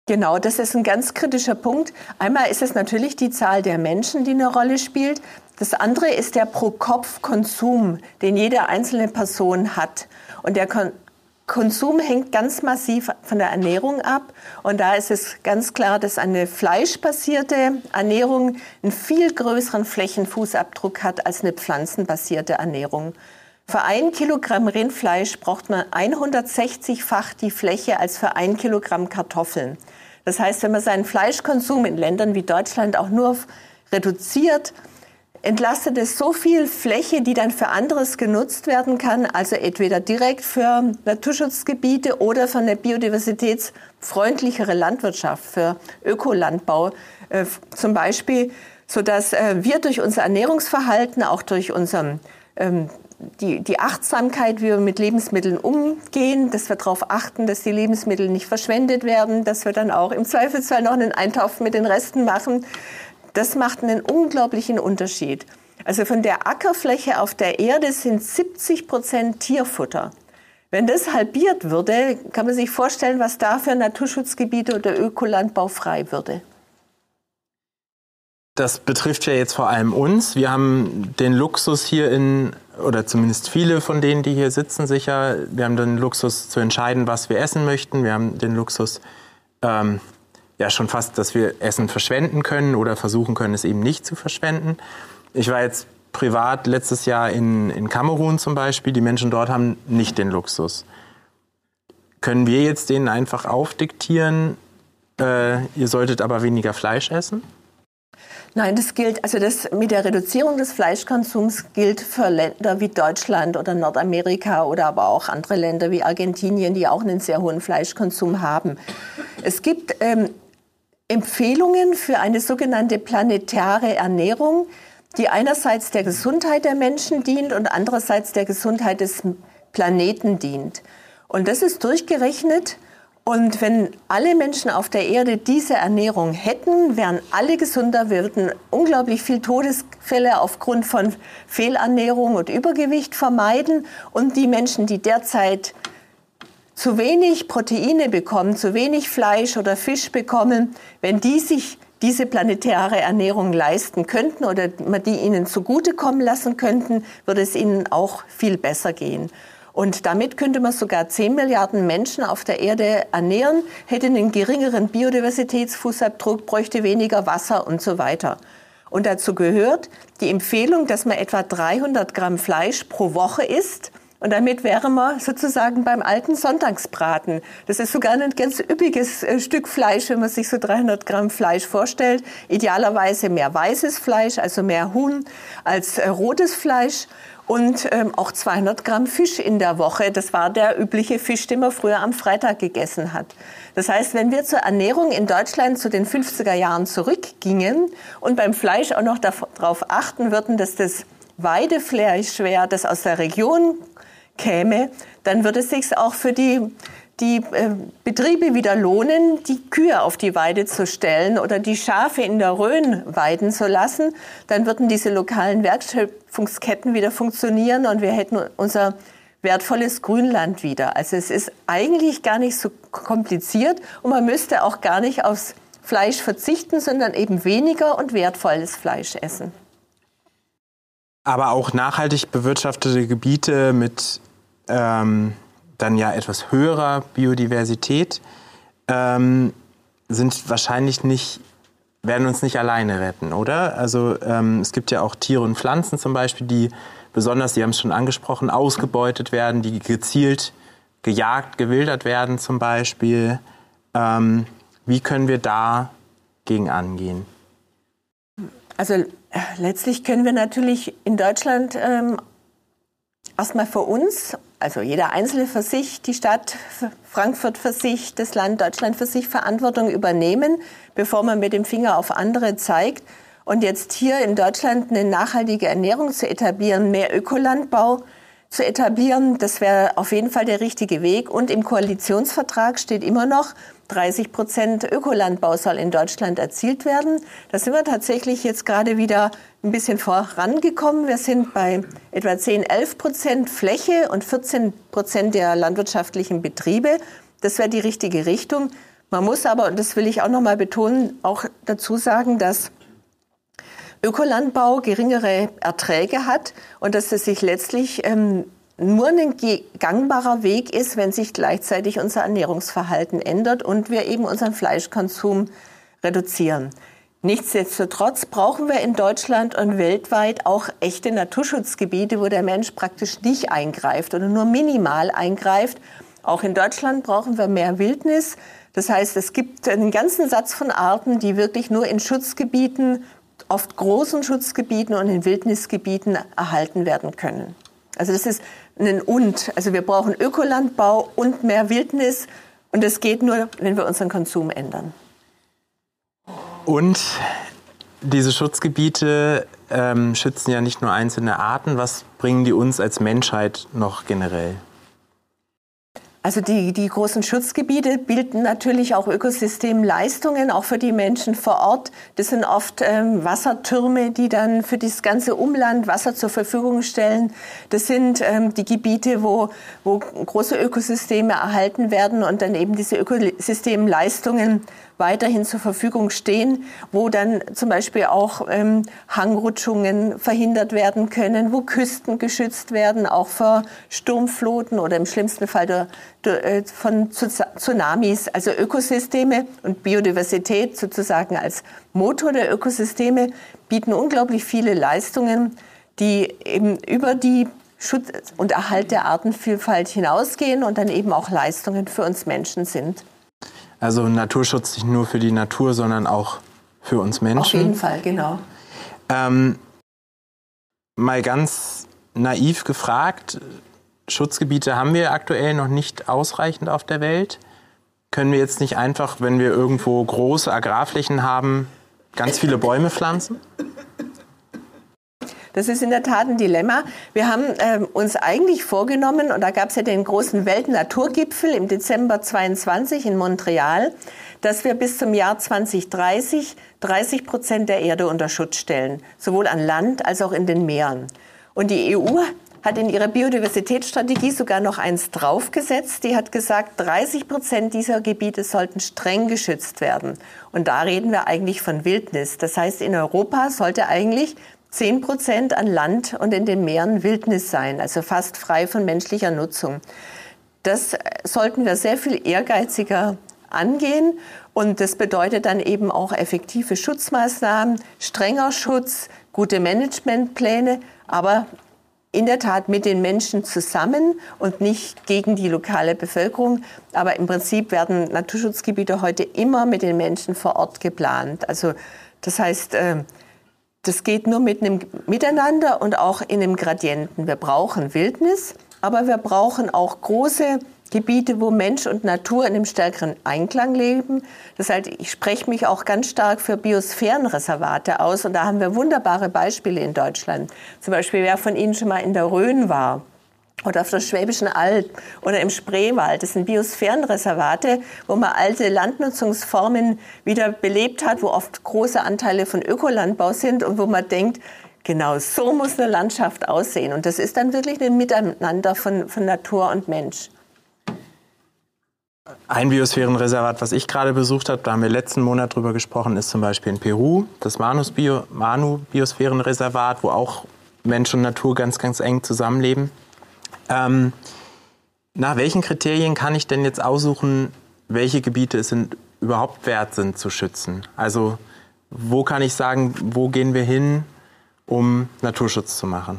S2: Genau, das ist ein ganz kritischer Punkt. Einmal ist es natürlich die Zahl der Menschen, die eine Rolle spielt. Das andere ist der Pro-Kopf-Konsum, den jede einzelne Person hat. Und der Kon Konsum hängt ganz massiv von der Ernährung ab. Und da ist es ganz klar, dass eine fleischbasierte Ernährung einen viel größeren Flächenfußabdruck hat als eine pflanzenbasierte Ernährung. Für ein Kilogramm Rindfleisch braucht man 160-fach die Fläche als für ein Kilogramm Kartoffeln. Das heißt, wenn man seinen Fleischkonsum in Ländern wie Deutschland auch nur reduziert, entlastet es so viel Fläche, die dann für anderes genutzt werden kann, also entweder direkt für Naturschutzgebiete oder für eine biodiversitätsfreundlichere Landwirtschaft, für Ökolandbau äh, zum Beispiel, sodass äh, wir durch unser Ernährungsverhalten, auch durch unseren ähm, die, die Achtsamkeit, wie wir mit Lebensmitteln umgehen, dass wir darauf achten, dass die Lebensmittel nicht verschwendet werden, dass wir dann auch im Zweifelsfall noch einen Eintopf mit den Resten machen, das macht einen unglaublichen Unterschied. Also von der Ackerfläche auf der Erde sind 70 Prozent Tierfutter. Wenn das halbiert würde, kann man sich vorstellen, was da für Naturschutzgebiete oder Ökolandbau frei würde.
S1: Das betrifft ja jetzt vor allem uns. Wir haben den Luxus hier in, oder zumindest viele von denen, die hier sitzen, sicher, wir haben den Luxus zu entscheiden, was wir essen möchten. Wir haben den Luxus, ähm, ja schon fast, dass wir Essen verschwenden können oder versuchen können, es eben nicht zu verschwenden. Ich war jetzt privat letztes Jahr in, in Kamerun zum Beispiel. Die Menschen dort haben nicht den Luxus. Können wir jetzt denen einfach aufdiktieren, äh, ihr solltet aber weniger Fleisch essen?
S2: Nein, das gilt, also das mit der Reduzierung des Fleischkonsums gilt für Länder wie Deutschland oder Nordamerika oder aber auch andere Länder wie Argentinien, die auch einen sehr hohen Fleischkonsum haben. Es gibt ähm, Empfehlungen für eine sogenannte planetare Ernährung, die einerseits der Gesundheit der Menschen dient und andererseits der Gesundheit des Planeten dient. Und das ist durchgerechnet Und wenn alle Menschen auf der Erde diese Ernährung hätten, wären alle gesunder. Würden unglaublich viel Todesfälle aufgrund von Fehlernährung und Übergewicht vermeiden. Und die Menschen, die derzeit zu wenig Proteine bekommen, zu wenig Fleisch oder Fisch bekommen, wenn die sich diese planetäre Ernährung leisten könnten oder man die ihnen zugutekommen lassen könnten, würde es ihnen auch viel besser gehen. Und damit könnte man sogar 10 Milliarden Menschen auf der Erde ernähren, hätte einen geringeren Biodiversitätsfußabdruck, bräuchte weniger Wasser und so weiter. Und dazu gehört die Empfehlung, dass man etwa 300 Gramm Fleisch pro Woche isst. Und damit wäre man sozusagen beim alten Sonntagsbraten. Das ist sogar ein ganz üppiges äh, Stück Fleisch, wenn man sich so 300 Gramm Fleisch vorstellt. Idealerweise mehr weißes Fleisch, also mehr Huhn als äh, rotes Fleisch und ähm, auch 200 Gramm Fisch in der Woche. Das war der übliche Fisch, den man früher am Freitag gegessen hat. Das heißt, wenn wir zur Ernährung in Deutschland zu den 50er Jahren zurückgingen und beim Fleisch auch noch darauf achten würden, dass das Weidefleisch wäre, das aus der Region käme, dann würde es sich auch für die die äh, Betriebe wieder lohnen, die Kühe auf die Weide zu stellen oder die Schafe in der Rhön weiden zu lassen, dann würden diese lokalen Wertschöpfungsketten wieder funktionieren und wir hätten unser wertvolles Grünland wieder. Also es ist eigentlich gar nicht so kompliziert und man müsste auch gar nicht aufs Fleisch verzichten, sondern eben weniger und wertvolles Fleisch essen.
S1: Aber auch nachhaltig bewirtschaftete Gebiete mit ähm dann ja etwas höherer Biodiversität, ähm, sind wahrscheinlich nicht, werden uns nicht alleine retten, oder? Also ähm, es gibt ja auch Tiere und Pflanzen zum Beispiel, die besonders, Sie haben es schon angesprochen, ausgebeutet werden, die gezielt gejagt, gewildert werden zum Beispiel. Ähm, wie können wir da gegen angehen?
S2: Also letztlich können wir natürlich in Deutschland ähm, erstmal für uns also jeder Einzelne für sich, die Stadt Frankfurt für sich, das Land Deutschland für sich Verantwortung übernehmen, bevor man mit dem Finger auf andere zeigt. Und jetzt hier in Deutschland eine nachhaltige Ernährung zu etablieren, mehr Ökolandbau zu etablieren, das wäre auf jeden Fall der richtige Weg. Und im Koalitionsvertrag steht immer noch, 30 Prozent Ökolandbau soll in Deutschland erzielt werden. Da sind wir tatsächlich jetzt gerade wieder ein bisschen vorangekommen. Wir sind bei etwa 10, 11 Prozent Fläche und 14 Prozent der landwirtschaftlichen Betriebe. Das wäre die richtige Richtung. Man muss aber, und das will ich auch noch mal betonen, auch dazu sagen, dass Ökolandbau geringere Erträge hat und dass es sich letztlich ähm, nur ein gangbarer Weg ist, wenn sich gleichzeitig unser Ernährungsverhalten ändert und wir eben unseren Fleischkonsum reduzieren. Nichtsdestotrotz brauchen wir in Deutschland und weltweit auch echte Naturschutzgebiete, wo der Mensch praktisch nicht eingreift oder nur minimal eingreift. Auch in Deutschland brauchen wir mehr Wildnis. Das heißt, es gibt einen ganzen Satz von Arten, die wirklich nur in Schutzgebieten, oft großen Schutzgebieten und in Wildnisgebieten erhalten werden können. Also das ist ein Und. Also wir brauchen Ökolandbau und mehr Wildnis. Und das geht nur, wenn wir unseren Konsum ändern.
S1: Und diese Schutzgebiete ähm, schützen ja nicht nur einzelne Arten. Was bringen die uns als Menschheit noch generell?
S2: Also die, die großen Schutzgebiete bilden natürlich auch Ökosystemleistungen, auch für die Menschen vor Ort. Das sind oft ähm, Wassertürme, die dann für das ganze Umland Wasser zur Verfügung stellen. Das sind ähm, die Gebiete, wo, wo große Ökosysteme erhalten werden und dann eben diese Ökosystemleistungen weiterhin zur Verfügung stehen, wo dann zum Beispiel auch ähm, Hangrutschungen verhindert werden können, wo Küsten geschützt werden, auch vor Sturmfluten oder im schlimmsten Fall der, der, äh, von Tsunamis. Also Ökosysteme und Biodiversität sozusagen als Motor der Ökosysteme bieten unglaublich viele Leistungen, die eben über die Schutz und Erhalt der Artenvielfalt hinausgehen und dann eben auch Leistungen für uns Menschen sind.
S1: Also Naturschutz nicht nur für die Natur, sondern auch für uns Menschen. Auf
S2: jeden Fall, genau. Ähm,
S1: mal ganz naiv gefragt, Schutzgebiete haben wir aktuell noch nicht ausreichend auf der Welt. Können wir jetzt nicht einfach, wenn wir irgendwo große Agrarflächen haben, ganz viele Bäume pflanzen?
S2: Das ist in der Tat ein Dilemma. Wir haben äh, uns eigentlich vorgenommen, und da gab es ja den großen Weltnaturgipfel im Dezember 22 in Montreal, dass wir bis zum Jahr 2030 30 Prozent der Erde unter Schutz stellen, sowohl an Land als auch in den Meeren. Und die EU hat in ihrer Biodiversitätsstrategie sogar noch eins draufgesetzt. Die hat gesagt, 30 Prozent dieser Gebiete sollten streng geschützt werden. Und da reden wir eigentlich von Wildnis. Das heißt, in Europa sollte eigentlich 10 Prozent an Land und in den Meeren Wildnis sein, also fast frei von menschlicher Nutzung. Das sollten wir sehr viel ehrgeiziger angehen. Und das bedeutet dann eben auch effektive Schutzmaßnahmen, strenger Schutz, gute Managementpläne, aber in der Tat mit den Menschen zusammen und nicht gegen die lokale Bevölkerung. Aber im Prinzip werden Naturschutzgebiete heute immer mit den Menschen vor Ort geplant. Also das heißt, äh, das geht nur mit einem Miteinander und auch in einem Gradienten. Wir brauchen Wildnis, aber wir brauchen auch große Gebiete, wo Mensch und Natur in einem stärkeren Einklang leben. Das heißt, ich spreche mich auch ganz stark für Biosphärenreservate aus und da haben wir wunderbare Beispiele in Deutschland. Zum Beispiel, wer von Ihnen schon mal in der Rhön war oder auf der Schwäbischen Alb oder im Spreewald. Das sind Biosphärenreservate, wo man alte Landnutzungsformen wieder belebt hat, wo oft große Anteile von Ökolandbau sind und wo man denkt, genau so muss eine Landschaft aussehen. Und das ist dann wirklich ein Miteinander von, von Natur und Mensch.
S1: Ein Biosphärenreservat, was ich gerade besucht habe, da haben wir letzten Monat drüber gesprochen, ist zum Beispiel in Peru, das Manu-Biosphärenreservat, wo auch Mensch und Natur ganz, ganz eng zusammenleben. Ähm, nach welchen Kriterien kann ich denn jetzt aussuchen, welche Gebiete es sind, überhaupt wert sind zu schützen? Also wo kann ich sagen, wo gehen wir hin, um Naturschutz zu machen?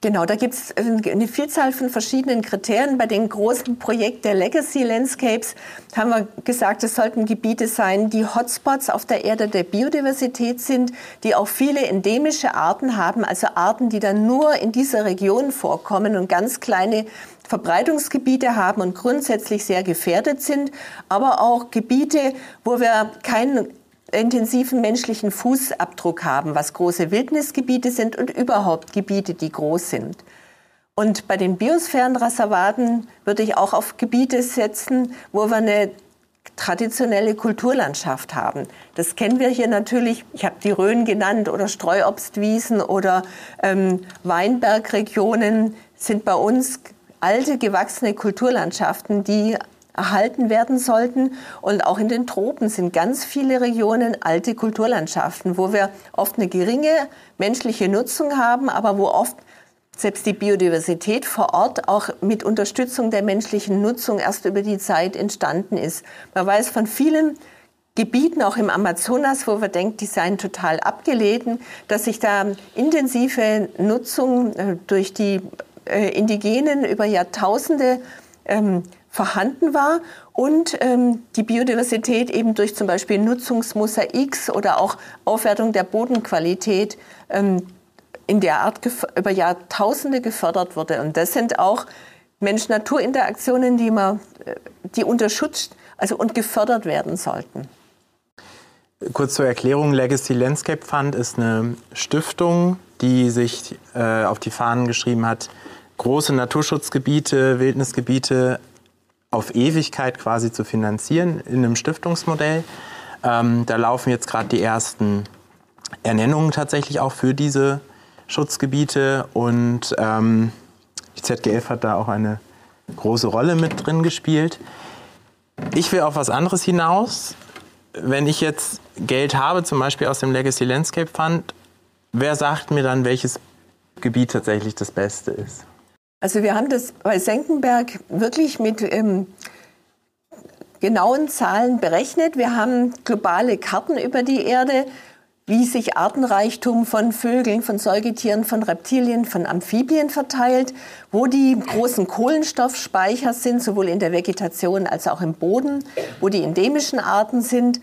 S2: Genau, da gibt es eine Vielzahl von verschiedenen Kriterien. Bei dem großen Projekt der Legacy Landscapes haben wir gesagt, es sollten Gebiete sein, die Hotspots auf der Erde der Biodiversität sind, die auch viele endemische Arten haben, also Arten, die dann nur in dieser Region vorkommen und ganz kleine Verbreitungsgebiete haben und grundsätzlich sehr gefährdet sind, aber auch Gebiete, wo wir keinen intensiven menschlichen Fußabdruck haben, was große Wildnisgebiete sind und überhaupt Gebiete, die groß sind. Und bei den Biosphärenreservaten würde ich auch auf Gebiete setzen, wo wir eine traditionelle Kulturlandschaft haben. Das kennen wir hier natürlich. Ich habe die Rhön genannt oder Streuobstwiesen oder ähm, Weinbergregionen sind bei uns alte gewachsene Kulturlandschaften, die erhalten werden sollten. Und auch in den Tropen sind ganz viele Regionen alte Kulturlandschaften, wo wir oft eine geringe menschliche Nutzung haben, aber wo oft selbst die Biodiversität vor Ort auch mit Unterstützung der menschlichen Nutzung erst über die Zeit entstanden ist. Man weiß von vielen Gebieten, auch im Amazonas, wo wir denken, die seien total abgelegen, dass sich da intensive Nutzung äh, durch die äh, Indigenen über Jahrtausende ähm, vorhanden war und ähm, die Biodiversität eben durch zum Beispiel Nutzungsmosaiks oder auch Aufwertung der Bodenqualität ähm, in der Art über Jahrtausende gefördert wurde. Und das sind auch Mensch-Natur-Interaktionen, die, man, äh, die unter also, und gefördert werden sollten.
S1: Kurz zur Erklärung, Legacy Landscape Fund ist eine Stiftung, die sich äh, auf die Fahnen geschrieben hat, große Naturschutzgebiete, Wildnisgebiete auf Ewigkeit quasi zu finanzieren in einem Stiftungsmodell. Ähm, da laufen jetzt gerade die ersten Ernennungen tatsächlich auch für diese Schutzgebiete und ähm, die ZGF hat da auch eine große Rolle mit drin gespielt. Ich will auf was anderes hinaus. Wenn ich jetzt Geld habe, zum Beispiel aus dem Legacy Landscape Fund, wer sagt mir dann, welches Gebiet tatsächlich das Beste ist?
S2: Also wir haben das bei Senckenberg wirklich mit ähm, genauen Zahlen berechnet. Wir haben globale Karten über die Erde, wie sich Artenreichtum von Vögeln, von Säugetieren, von Reptilien, von Amphibien verteilt, wo die großen Kohlenstoffspeicher sind, sowohl in der Vegetation als auch im Boden, wo die endemischen Arten sind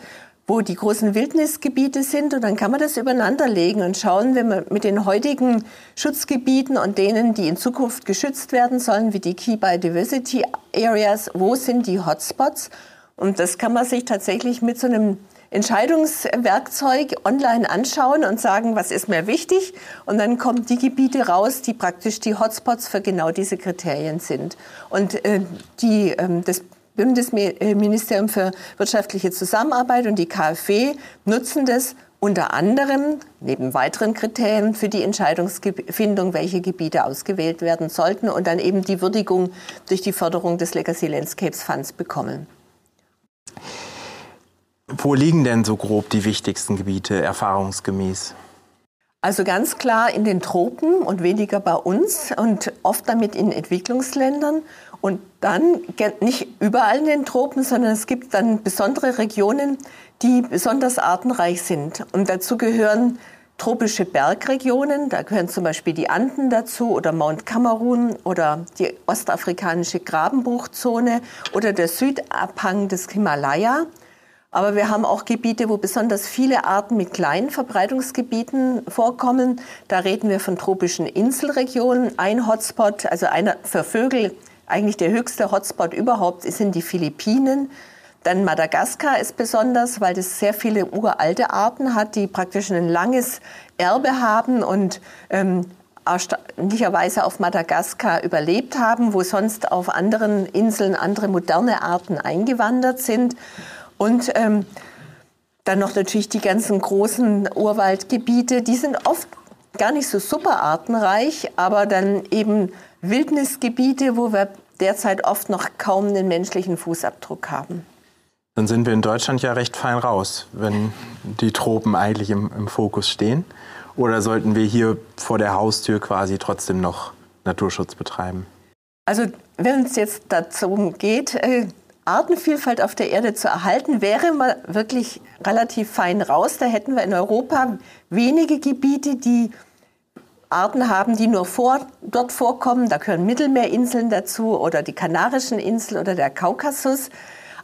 S2: wo die großen Wildnisgebiete sind. Und dann kann man das übereinander legen und schauen, wenn man mit den heutigen Schutzgebieten und denen, die in Zukunft geschützt werden sollen, wie die Key Biodiversity Areas, wo sind die Hotspots? Und das kann man sich tatsächlich mit so einem Entscheidungswerkzeug online anschauen und sagen, was ist mir wichtig. Und dann kommen die Gebiete raus, die praktisch die Hotspots für genau diese Kriterien sind. Und äh, die, äh, das Bundesministerium für wirtschaftliche Zusammenarbeit und die KfW nutzen das unter anderem neben weiteren Kriterien für die Entscheidungsfindung, welche Gebiete ausgewählt werden sollten und dann eben die Würdigung durch die Förderung des Legacy Landscapes Funds bekommen.
S1: Wo liegen denn so grob die wichtigsten Gebiete erfahrungsgemäß?
S2: Also ganz klar in den Tropen und weniger bei uns und oft damit in Entwicklungsländern. Und dann nicht überall in den Tropen, sondern es gibt dann besondere Regionen, die besonders artenreich sind. Und dazu gehören tropische Bergregionen, da gehören zum Beispiel die Anden dazu oder Mount Kamerun oder die ostafrikanische Grabenbruchzone oder der Südabhang des Himalaya. Aber wir haben auch Gebiete, wo besonders viele Arten mit kleinen Verbreitungsgebieten vorkommen. Da reden wir von tropischen Inselregionen. Ein Hotspot, also einer für Vögel, eigentlich der höchste Hotspot überhaupt, sind die Philippinen. Dann Madagaskar ist besonders, weil das sehr viele uralte Arten hat, die praktisch ein langes Erbe haben und ähm, erstaunlicherweise auf Madagaskar überlebt haben, wo sonst auf anderen Inseln andere moderne Arten eingewandert sind. Und ähm, dann noch natürlich die ganzen großen Urwaldgebiete, die sind oft gar nicht so super artenreich, aber dann eben Wildnisgebiete, wo wir derzeit oft noch kaum einen menschlichen Fußabdruck haben.
S1: Dann sind wir in Deutschland ja recht fein raus, wenn die Tropen eigentlich im, im Fokus stehen. Oder sollten wir hier vor der Haustür quasi trotzdem noch Naturschutz betreiben?
S2: Also wenn es jetzt darum geht, äh, Artenvielfalt auf der Erde zu erhalten, wäre man wirklich relativ fein raus. Da hätten wir in Europa wenige Gebiete, die Arten haben, die nur vor, dort vorkommen. Da gehören Mittelmeerinseln dazu oder die Kanarischen Inseln oder der Kaukasus.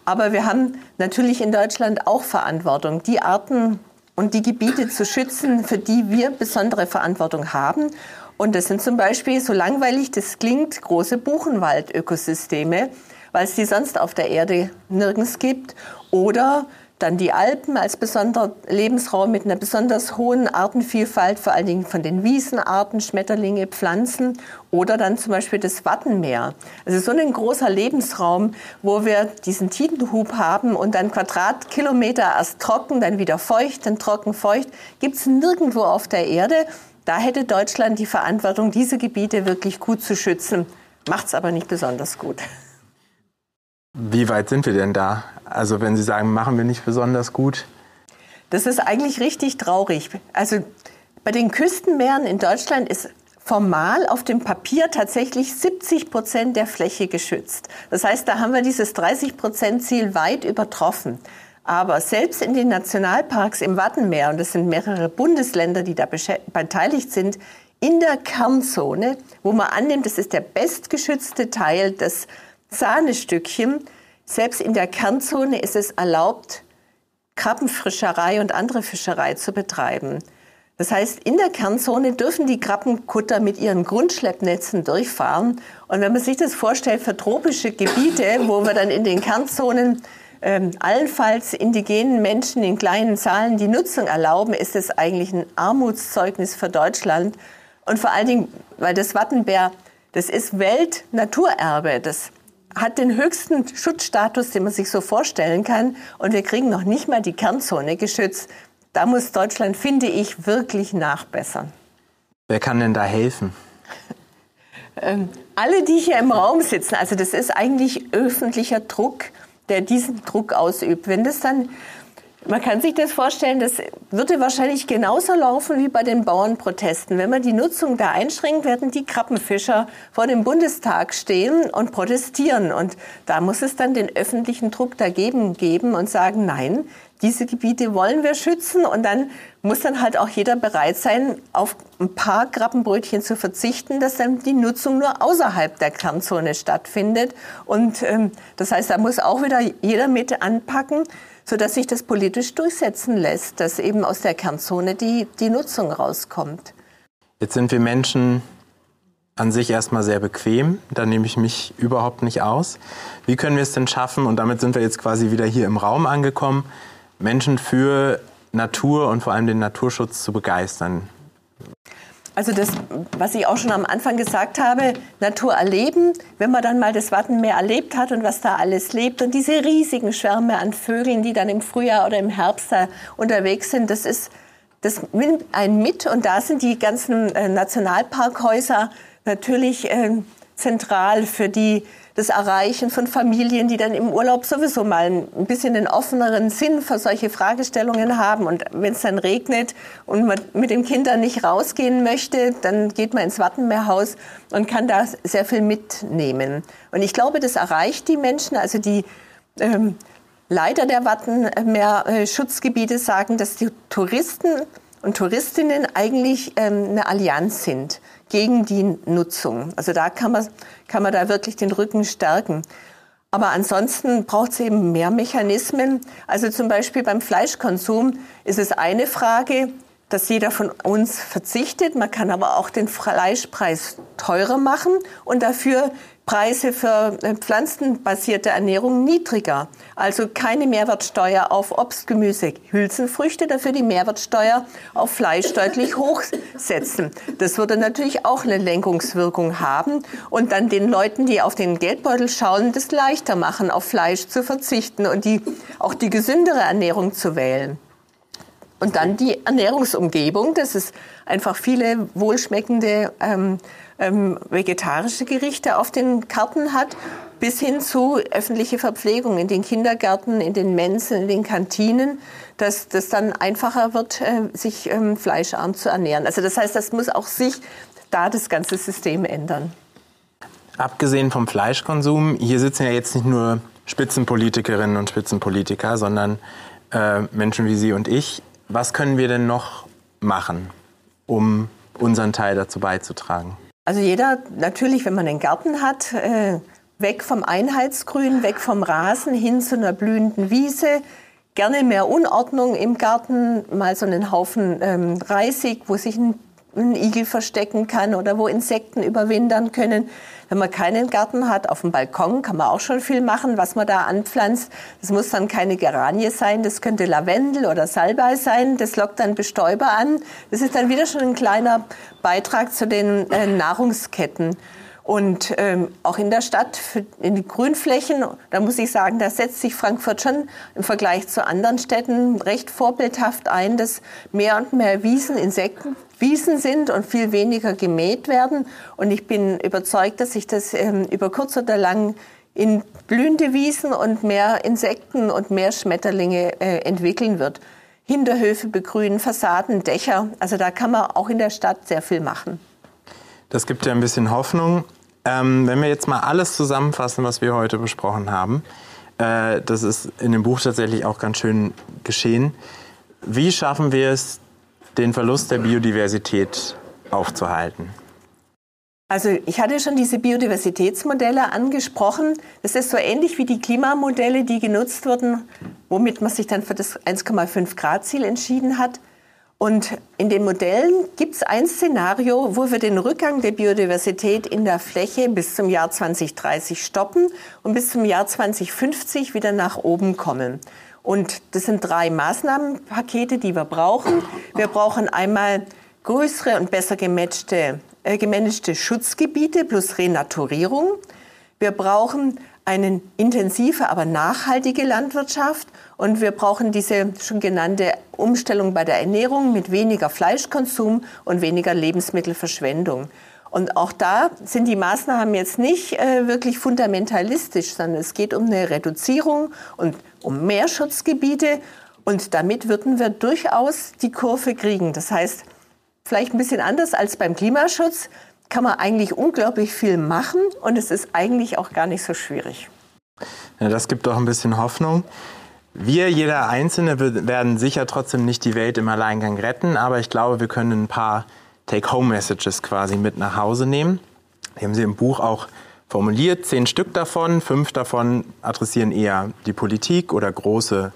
S2: Aber wir haben natürlich in Deutschland auch Verantwortung, die Arten und die Gebiete zu schützen, für die wir besondere Verantwortung haben. Und das sind zum Beispiel, so langweilig das klingt, große Buchenwaldökosysteme weil es die sonst auf der Erde nirgends gibt. Oder dann die Alpen als besonderer Lebensraum mit einer besonders hohen Artenvielfalt, vor allen Dingen von den Wiesenarten, Schmetterlinge, Pflanzen oder dann zum Beispiel das Wattenmeer. Also so ein großer Lebensraum, wo wir diesen Tidenhub haben und dann Quadratkilometer erst trocken, dann wieder feucht, dann trocken, feucht, gibt es nirgendwo auf der Erde. Da hätte Deutschland die Verantwortung, diese Gebiete wirklich gut zu schützen, macht es aber nicht besonders gut.
S1: Wie weit sind wir denn da? Also wenn Sie sagen, machen wir nicht besonders gut?
S2: Das ist eigentlich richtig traurig. Also bei den Küstenmeeren in Deutschland ist formal auf dem Papier tatsächlich 70 Prozent der Fläche geschützt. Das heißt, da haben wir dieses 30 Prozent Ziel weit übertroffen. Aber selbst in den Nationalparks im Wattenmeer, und das sind mehrere Bundesländer, die da beteiligt sind, in der Kernzone, wo man annimmt, das ist der bestgeschützte Teil des Sahnestückchen. Selbst in der Kernzone ist es erlaubt, Krabbenfischerei und andere Fischerei zu betreiben. Das heißt, in der Kernzone dürfen die Krabbenkutter mit ihren Grundschleppnetzen durchfahren. Und wenn man sich das vorstellt für tropische Gebiete, wo wir dann in den Kernzonen ähm, allenfalls indigenen Menschen in kleinen Zahlen die Nutzung erlauben, ist es eigentlich ein Armutszeugnis für Deutschland. Und vor allen Dingen, weil das Wattenbär, das ist Weltnaturerbe. Das hat den höchsten Schutzstatus, den man sich so vorstellen kann. Und wir kriegen noch nicht mal die Kernzone geschützt. Da muss Deutschland, finde ich, wirklich nachbessern.
S1: Wer kann denn da helfen?
S2: Ähm, alle, die hier im Raum sitzen, also das ist eigentlich öffentlicher Druck, der diesen Druck ausübt. Wenn das dann man kann sich das vorstellen, das würde wahrscheinlich genauso laufen wie bei den Bauernprotesten. Wenn man die Nutzung da einschränkt, werden die Krabbenfischer vor dem Bundestag stehen und protestieren. Und da muss es dann den öffentlichen Druck dagegen geben und sagen, nein, diese Gebiete wollen wir schützen. Und dann muss dann halt auch jeder bereit sein, auf ein paar Krabbenbrötchen zu verzichten, dass dann die Nutzung nur außerhalb der Kernzone stattfindet. Und ähm, das heißt, da muss auch wieder jeder mit anpacken sodass sich das politisch durchsetzen lässt, dass eben aus der Kernzone die, die Nutzung rauskommt.
S1: Jetzt sind wir Menschen an sich erstmal sehr bequem, da nehme ich mich überhaupt nicht aus. Wie können wir es denn schaffen, und damit sind wir jetzt quasi wieder hier im Raum angekommen, Menschen für Natur und vor allem den Naturschutz zu begeistern?
S2: Also das, was ich auch schon am Anfang gesagt habe, Natur erleben, wenn man dann mal das Wattenmeer erlebt hat und was da alles lebt und diese riesigen Schwärme an Vögeln, die dann im Frühjahr oder im Herbst da unterwegs sind, das ist, das nimmt einen mit und da sind die ganzen äh, Nationalparkhäuser natürlich äh, zentral für die das Erreichen von Familien, die dann im Urlaub sowieso mal ein bisschen den offeneren Sinn für solche Fragestellungen haben. Und wenn es dann regnet und man mit den Kindern nicht rausgehen möchte, dann geht man ins Wattenmeerhaus und kann da sehr viel mitnehmen. Und ich glaube, das erreicht die Menschen, also die ähm, Leiter der Wattenmeer-Schutzgebiete sagen, dass die Touristen und Touristinnen eigentlich ähm, eine Allianz sind gegen die Nutzung. Also da kann man, kann man da wirklich den Rücken stärken. Aber ansonsten braucht es eben mehr Mechanismen. Also zum Beispiel beim Fleischkonsum ist es eine Frage, dass jeder von uns verzichtet. Man kann aber auch den Fleischpreis teurer machen und dafür Preise für äh, pflanzenbasierte Ernährung niedriger. Also keine Mehrwertsteuer auf Obst, Gemüse, Hülsenfrüchte, dafür die Mehrwertsteuer auf Fleisch deutlich hochsetzen. Das würde natürlich auch eine Lenkungswirkung haben und dann den Leuten, die auf den Geldbeutel schauen, das leichter machen, auf Fleisch zu verzichten und die, auch die gesündere Ernährung zu wählen. Und dann die Ernährungsumgebung, dass es einfach viele wohlschmeckende ähm, ähm, vegetarische Gerichte auf den Karten hat, bis hin zu öffentliche Verpflegung in den Kindergärten, in den Mensen, in den Kantinen, dass das dann einfacher wird, äh, sich ähm, fleischarm zu ernähren. Also das heißt, das muss auch sich da das ganze System ändern.
S1: Abgesehen vom Fleischkonsum, hier sitzen ja jetzt nicht nur Spitzenpolitikerinnen und Spitzenpolitiker, sondern äh, Menschen wie Sie und ich. Was können wir denn noch machen, um unseren Teil dazu beizutragen?
S2: Also jeder, natürlich, wenn man einen Garten hat, äh, weg vom Einheitsgrün, weg vom Rasen hin zu einer blühenden Wiese. Gerne mehr Unordnung im Garten, mal so einen Haufen ähm, Reisig, wo sich ein ein Igel verstecken kann oder wo Insekten überwintern können. Wenn man keinen Garten hat, auf dem Balkon kann man auch schon viel machen, was man da anpflanzt. Das muss dann keine Geranie sein, das könnte Lavendel oder Salbei sein. Das lockt dann Bestäuber an. Das ist dann wieder schon ein kleiner Beitrag zu den äh, Nahrungsketten. Und ähm, auch in der Stadt, in den Grünflächen, da muss ich sagen, da setzt sich Frankfurt schon im Vergleich zu anderen Städten recht vorbildhaft ein, dass mehr und mehr Wiesen, Insektenwiesen sind und viel weniger gemäht werden. Und ich bin überzeugt, dass sich das ähm, über kurz oder lang in blühende Wiesen und mehr Insekten und mehr Schmetterlinge äh, entwickeln wird. Hinterhöfe begrünen, Fassaden, Dächer. Also da kann man auch in der Stadt sehr viel machen.
S1: Das gibt ja ein bisschen Hoffnung. Ähm, wenn wir jetzt mal alles zusammenfassen, was wir heute besprochen haben, äh, das ist in dem Buch tatsächlich auch ganz schön geschehen. Wie schaffen wir es, den Verlust der Biodiversität aufzuhalten?
S2: Also ich hatte schon diese Biodiversitätsmodelle angesprochen. Das ist so ähnlich wie die Klimamodelle, die genutzt wurden, womit man sich dann für das 1,5 Grad Ziel entschieden hat. Und in den Modellen gibt es ein Szenario, wo wir den Rückgang der Biodiversität in der Fläche bis zum Jahr 2030 stoppen und bis zum Jahr 2050 wieder nach oben kommen. Und das sind drei Maßnahmenpakete, die wir brauchen. Wir brauchen einmal größere und besser gematchte, äh, gemanagte Schutzgebiete plus Renaturierung. Wir brauchen eine intensive, aber nachhaltige Landwirtschaft und wir brauchen diese schon genannte Umstellung bei der Ernährung mit weniger Fleischkonsum und weniger Lebensmittelverschwendung. Und auch da sind die Maßnahmen jetzt nicht äh, wirklich fundamentalistisch, sondern es geht um eine Reduzierung und um mehr Schutzgebiete. Und damit würden wir durchaus die Kurve kriegen. Das heißt, vielleicht ein bisschen anders als beim Klimaschutz kann man eigentlich unglaublich viel machen und es ist eigentlich auch gar nicht so schwierig.
S1: Ja, das gibt doch ein bisschen Hoffnung. Wir, jeder Einzelne, werden sicher trotzdem nicht die Welt im Alleingang retten, aber ich glaube, wir können ein paar Take-Home-Messages quasi mit nach Hause nehmen. Die haben Sie im Buch auch formuliert, zehn Stück davon, fünf davon adressieren eher die Politik oder große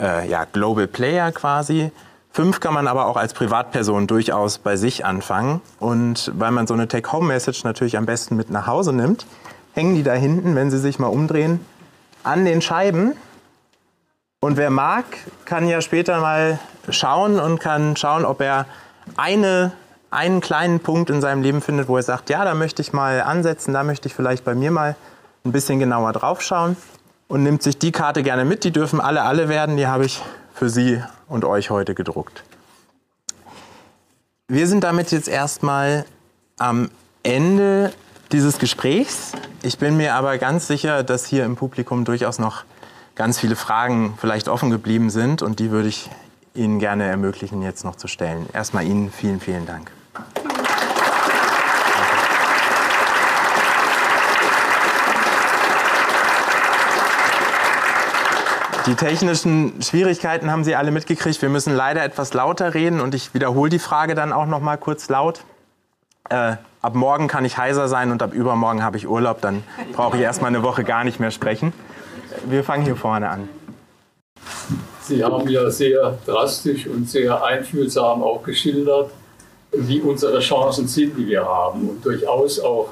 S1: äh, ja, Global Player quasi. Fünf kann man aber auch als Privatperson durchaus bei sich anfangen. Und weil man so eine Take-Home-Message natürlich am besten mit nach Hause nimmt, hängen die da hinten, wenn Sie sich mal umdrehen, an den Scheiben. Und wer mag, kann ja später mal schauen und kann schauen, ob er eine, einen kleinen Punkt in seinem Leben findet, wo er sagt, ja, da möchte ich mal ansetzen, da möchte ich vielleicht bei mir mal ein bisschen genauer drauf schauen und nimmt sich die Karte gerne mit. Die dürfen alle alle werden, die habe ich für Sie und euch heute gedruckt. Wir sind damit jetzt erstmal am Ende dieses Gesprächs. Ich bin mir aber ganz sicher, dass hier im Publikum durchaus noch ganz viele Fragen vielleicht offen geblieben sind und die würde ich Ihnen gerne ermöglichen, jetzt noch zu stellen. Erstmal Ihnen vielen, vielen Dank. Die technischen Schwierigkeiten haben Sie alle mitgekriegt. Wir müssen leider etwas lauter reden und ich wiederhole die Frage dann auch noch mal kurz laut. Äh, ab morgen kann ich heiser sein und ab übermorgen habe ich Urlaub. Dann brauche ich erstmal eine Woche gar nicht mehr sprechen. Wir fangen hier vorne an.
S3: Sie haben ja sehr drastisch und sehr einfühlsam auch geschildert, wie unsere Chancen sind, die wir haben und durchaus auch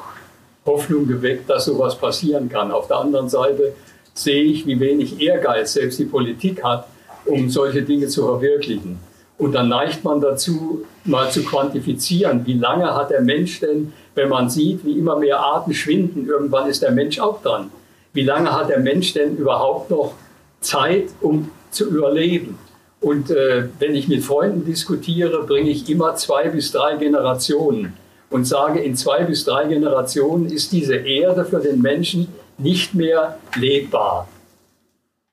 S3: Hoffnung geweckt, dass sowas passieren kann. Auf der anderen Seite sehe ich, wie wenig Ehrgeiz selbst die Politik hat, um solche Dinge zu verwirklichen. Und dann neigt man dazu, mal zu quantifizieren, wie lange hat der Mensch denn, wenn man sieht, wie immer mehr Arten schwinden, irgendwann ist der Mensch auch dran. Wie lange hat der Mensch denn überhaupt noch Zeit, um zu überleben? Und äh, wenn ich mit Freunden diskutiere, bringe ich immer zwei bis drei Generationen und sage, in zwei bis drei Generationen ist diese Erde für den Menschen nicht mehr lebbar.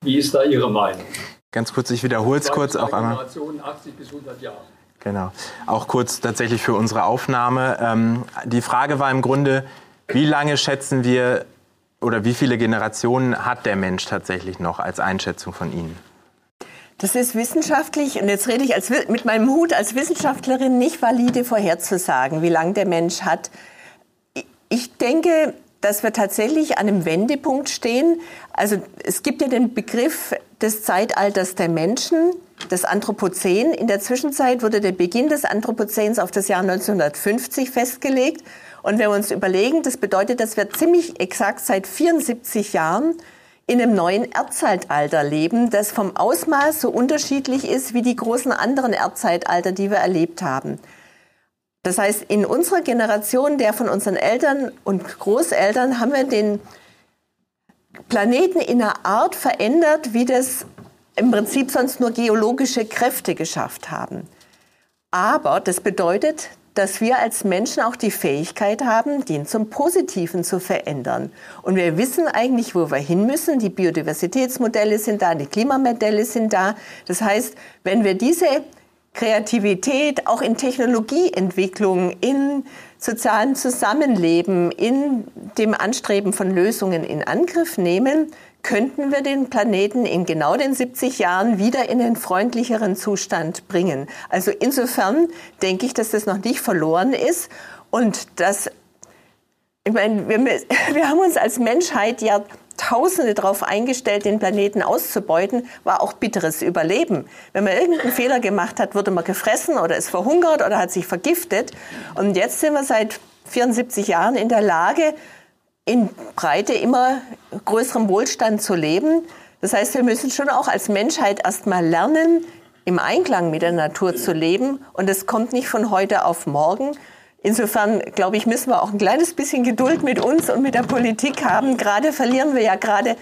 S3: Wie ist da Ihre Meinung?
S1: Ganz kurz, ich wiederhole es kurz auch einmal. 80 bis 100 Jahre. Genau. Auch kurz tatsächlich für unsere Aufnahme. Ähm, die Frage war im Grunde, wie lange schätzen wir oder wie viele Generationen hat der Mensch tatsächlich noch als Einschätzung von Ihnen?
S2: Das ist wissenschaftlich, und jetzt rede ich als, mit meinem Hut als Wissenschaftlerin, nicht valide vorherzusagen, wie lange der Mensch hat. Ich denke, dass wir tatsächlich an einem Wendepunkt stehen. Also es gibt ja den Begriff des Zeitalters der Menschen, das Anthropozän. In der Zwischenzeit wurde der Beginn des Anthropozäns auf das Jahr 1950 festgelegt. Und wenn wir uns überlegen, das bedeutet, dass wir ziemlich exakt seit 74 Jahren in einem neuen Erdzeitalter leben, das vom Ausmaß so unterschiedlich ist wie die großen anderen Erdzeitalter, die wir erlebt haben. Das heißt, in unserer Generation, der von unseren Eltern und Großeltern, haben wir den Planeten in einer Art verändert, wie das im Prinzip sonst nur geologische Kräfte geschafft haben. Aber das bedeutet, dass wir als Menschen auch die Fähigkeit haben, den zum Positiven zu verändern. Und wir wissen eigentlich, wo wir hin müssen. Die Biodiversitätsmodelle sind da, die Klimamodelle sind da. Das heißt, wenn wir diese Kreativität auch in Technologieentwicklung, in sozialen Zusammenleben, in dem Anstreben von Lösungen in Angriff nehmen, könnten wir den Planeten in genau den 70 Jahren wieder in einen freundlicheren Zustand bringen. Also insofern denke ich, dass das noch nicht verloren ist und dass ich meine, wir, wir haben uns als Menschheit ja Jahrtausende darauf eingestellt, den Planeten auszubeuten, war auch bitteres Überleben. Wenn man irgendeinen Fehler gemacht hat, wurde man gefressen oder ist verhungert oder hat sich vergiftet. Und jetzt sind wir seit 74 Jahren in der Lage, in Breite immer größerem Wohlstand zu leben. Das heißt, wir müssen schon auch als Menschheit erstmal lernen, im Einklang mit der Natur zu leben. Und es kommt nicht von heute auf morgen, Insofern, glaube ich, müssen wir auch ein kleines bisschen Geduld mit uns und mit der Politik haben. Gerade verlieren wir ja gerade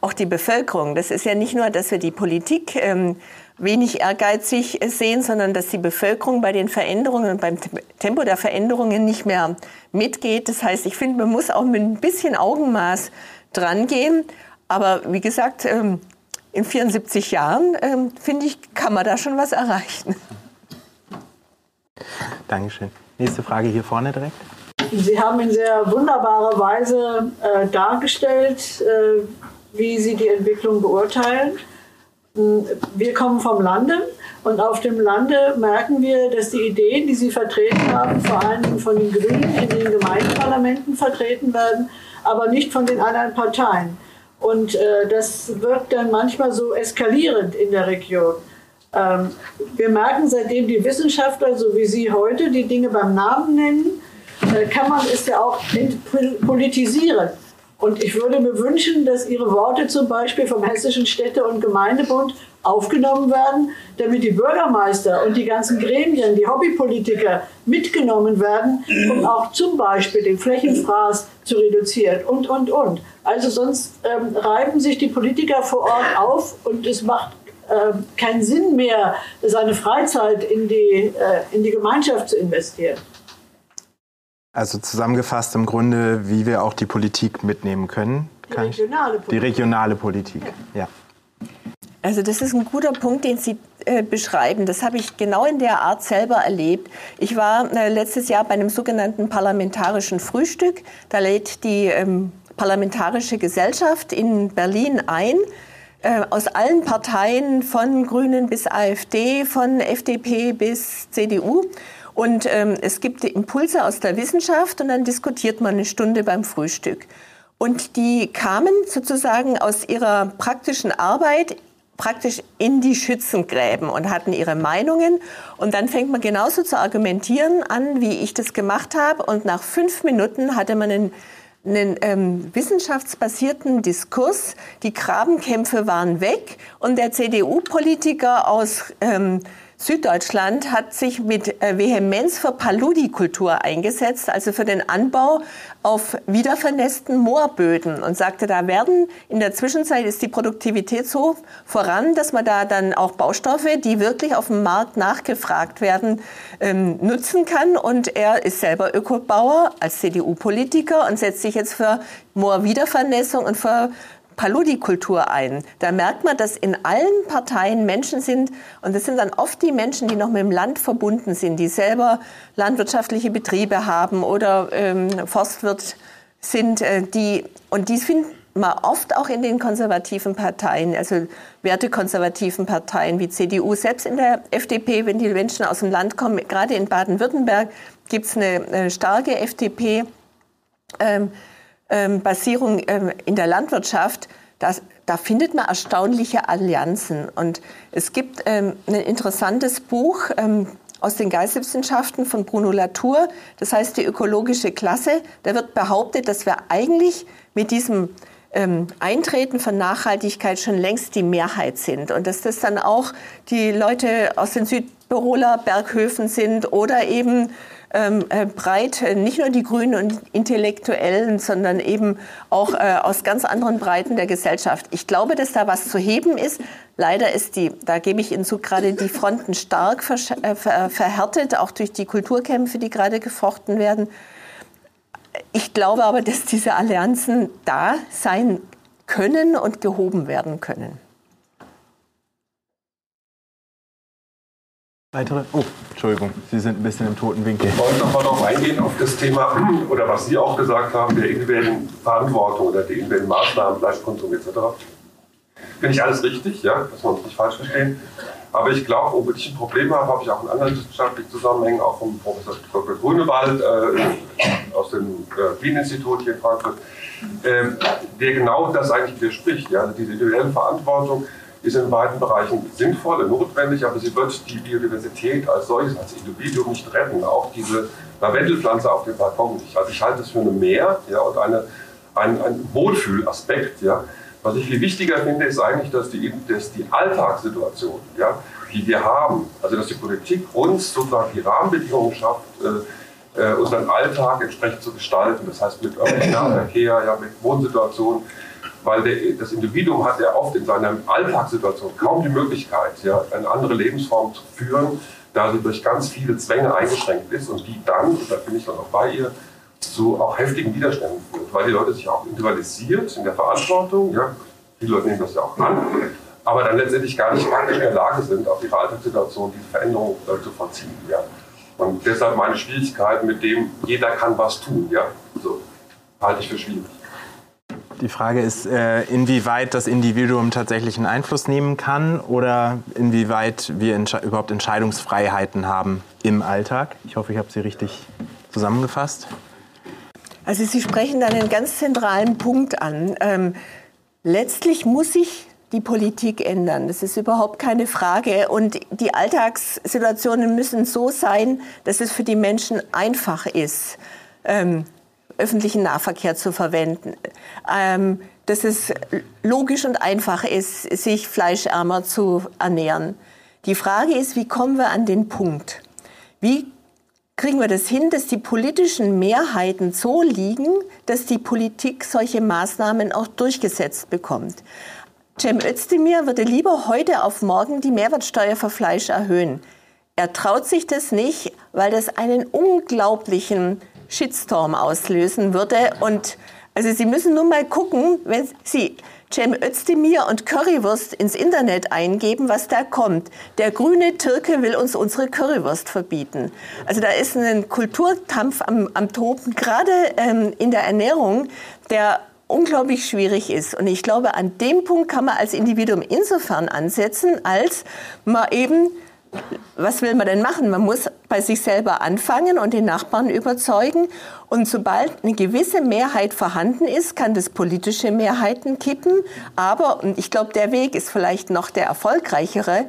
S2: auch die Bevölkerung. Das ist ja nicht nur, dass wir die Politik ähm, wenig ehrgeizig sehen, sondern dass die Bevölkerung bei den Veränderungen und beim Tempo der Veränderungen nicht mehr mitgeht. Das heißt, ich finde, man muss auch mit ein bisschen Augenmaß drangehen. Aber wie gesagt, ähm, in 74 Jahren, ähm, finde ich, kann man da schon was erreichen.
S1: Dankeschön. Nächste Frage hier vorne direkt.
S4: Sie haben in sehr wunderbarer Weise äh, dargestellt, äh, wie Sie die Entwicklung beurteilen. Hm, wir kommen vom Lande und auf dem Lande merken wir, dass die Ideen, die Sie vertreten haben, vor allen Dingen von den Grünen in den Gemeindeparlamenten vertreten werden, aber nicht von den anderen Parteien. Und äh, das wirkt dann manchmal so eskalierend in der Region. Ähm, wir merken, seitdem die Wissenschaftler, so wie Sie heute, die Dinge beim Namen nennen, äh, kann man es ja auch politisieren. Und ich würde mir wünschen, dass Ihre Worte zum Beispiel vom Hessischen Städte- und Gemeindebund aufgenommen werden, damit die Bürgermeister und die ganzen Gremien, die Hobbypolitiker mitgenommen werden, um auch zum Beispiel den Flächenfraß zu reduzieren und, und, und. Also sonst ähm, reiben sich die Politiker vor Ort auf und es macht äh, keinen Sinn mehr, seine Freizeit in die, äh, in die Gemeinschaft zu investieren.
S1: Also zusammengefasst im Grunde, wie wir auch die Politik mitnehmen können.
S4: Die regionale Politik.
S1: Die regionale Politik, ja. ja.
S2: Also das ist ein guter Punkt, den Sie äh, beschreiben. Das habe ich genau in der Art selber erlebt. Ich war äh, letztes Jahr bei einem sogenannten parlamentarischen Frühstück. Da lädt die ähm, Parlamentarische Gesellschaft in Berlin ein äh, aus allen Parteien, von Grünen bis AfD, von FDP bis CDU. Und ähm, es gibt Impulse aus der Wissenschaft und dann diskutiert man eine Stunde beim Frühstück. Und die kamen sozusagen aus ihrer praktischen Arbeit praktisch in die Schützengräben und hatten ihre Meinungen. Und dann fängt man genauso zu argumentieren an, wie ich das gemacht habe. Und nach fünf Minuten hatte man einen, einen ähm, wissenschaftsbasierten Diskurs. Die Grabenkämpfe waren weg und der CDU-Politiker aus ähm, Süddeutschland hat sich mit äh, Vehemenz für Paludikultur eingesetzt, also für den Anbau auf wiedervernässten Moorböden und sagte, da werden in der Zwischenzeit ist die Produktivität so voran, dass man da dann auch Baustoffe, die wirklich auf dem Markt nachgefragt werden, ähm, nutzen kann. Und er ist selber Ökobauer als CDU-Politiker und setzt sich jetzt für Moorwiedervernässung und für Paludikultur ein. Da merkt man, dass in allen Parteien Menschen sind, und das sind dann oft die Menschen, die noch mit dem Land verbunden sind, die selber landwirtschaftliche Betriebe haben oder ähm, Forstwirt sind, äh, die, und die finden man oft auch in den konservativen Parteien, also wertekonservativen Parteien wie CDU, selbst in der FDP, wenn die Menschen aus dem Land kommen, gerade in Baden-Württemberg gibt es eine, eine starke FDP. Ähm, ähm, Basierung ähm, in der Landwirtschaft, das, da findet man erstaunliche Allianzen. Und es gibt ähm, ein interessantes Buch ähm, aus den Geisteswissenschaften von Bruno Latour, das heißt die ökologische Klasse. Da wird behauptet, dass wir eigentlich mit diesem ähm, Eintreten von Nachhaltigkeit schon längst die Mehrheit sind und dass das dann auch die Leute aus den Südtiroler Berghöfen sind oder eben ähm, äh, breit, äh, nicht nur die Grünen und Intellektuellen, sondern eben auch äh, aus ganz anderen Breiten der Gesellschaft. Ich glaube, dass da was zu heben ist. Leider ist die, da gebe ich Ihnen zu, gerade die Fronten stark äh, ver verhärtet, auch durch die Kulturkämpfe, die gerade gefochten werden. Ich glaube aber, dass diese Allianzen da sein können und gehoben werden können.
S1: Weitere? Oh, Entschuldigung, Sie sind ein bisschen im toten Winkel.
S5: Ich wollte nochmal darauf eingehen, auf das Thema, oder was Sie auch gesagt haben, der individuellen Verantwortung oder der individuellen Maßnahmen, Fleischkonsum etc. Finde ich alles richtig, ja, dass wir uns nicht falsch verstehen. Aber ich glaube, wo ich ein Problem habe, habe ich auch in anderen wissenschaftlichen Zusammenhängen, auch vom Professor Dr. Grünewald äh, aus dem äh, Wien-Institut hier in Frankfurt, äh, der genau das eigentlich widerspricht. Ja, diese individuelle Verantwortung ist in weiten Bereichen sinnvoll und notwendig, aber sie wird die Biodiversität als solches, als Individuum nicht retten. Auch diese Lavendelpflanze auf dem Balkon nicht. Also ich halte es für eine Mehr ja, und eine, ein, ein Wohlfühlaspekt. Ja. Was ich viel wichtiger finde, ist eigentlich, dass die, dass die Alltagssituation, ja, die wir haben, also dass die Politik uns sozusagen die Rahmenbedingungen schafft, äh, äh unseren Alltag entsprechend zu gestalten. Das heißt mit öffentlichem Nahverkehr, ja, mit Wohnsituationen, weil der, das Individuum hat ja oft in seiner Alltagssituation kaum die Möglichkeit, ja, eine andere Lebensform zu führen, da sie durch ganz viele Zwänge eingeschränkt ist und die dann, und da bin ich dann auch bei ihr, zu auch heftigen Widerständen führt, weil die Leute sich auch individualisiert in der Verantwortung, ja, viele Leute nehmen das ja auch an, aber dann letztendlich gar nicht praktisch in der Lage sind, auf ihre Alltagssituation diese Veränderung äh, zu vollziehen. Ja. Und deshalb meine Schwierigkeit mit dem, jeder kann was tun, ja, so, halte ich für schwierig.
S1: Die Frage ist, äh, inwieweit das Individuum tatsächlich einen Einfluss nehmen kann oder inwieweit wir überhaupt Entscheidungsfreiheiten haben im Alltag. Ich hoffe, ich habe Sie richtig zusammengefasst.
S2: Also Sie sprechen da einen ganz zentralen Punkt an. Ähm, letztlich muss sich die Politik ändern. Das ist überhaupt keine Frage. Und die Alltagssituationen müssen so sein, dass es für die Menschen einfach ist. Ähm, öffentlichen Nahverkehr zu verwenden. Ähm, dass es logisch und einfach ist, sich fleischärmer zu ernähren. Die Frage ist, wie kommen wir an den Punkt? Wie kriegen wir das hin, dass die politischen Mehrheiten so liegen, dass die Politik solche Maßnahmen auch durchgesetzt bekommt? Cem Özdemir würde lieber heute auf morgen die Mehrwertsteuer für Fleisch erhöhen. Er traut sich das nicht, weil das einen unglaublichen Shitstorm auslösen würde. Und also Sie müssen nur mal gucken, wenn Sie Cem Özdemir und Currywurst ins Internet eingeben, was da kommt. Der grüne Türke will uns unsere Currywurst verbieten. Also da ist ein Kulturkampf am, am Toben, gerade ähm, in der Ernährung, der unglaublich schwierig ist. Und ich glaube, an dem Punkt kann man als Individuum insofern ansetzen, als man eben was will man denn machen? Man muss bei sich selber anfangen und den Nachbarn überzeugen. Und sobald eine gewisse Mehrheit vorhanden ist, kann das politische Mehrheiten kippen. Aber, und ich glaube, der Weg ist vielleicht noch der erfolgreichere,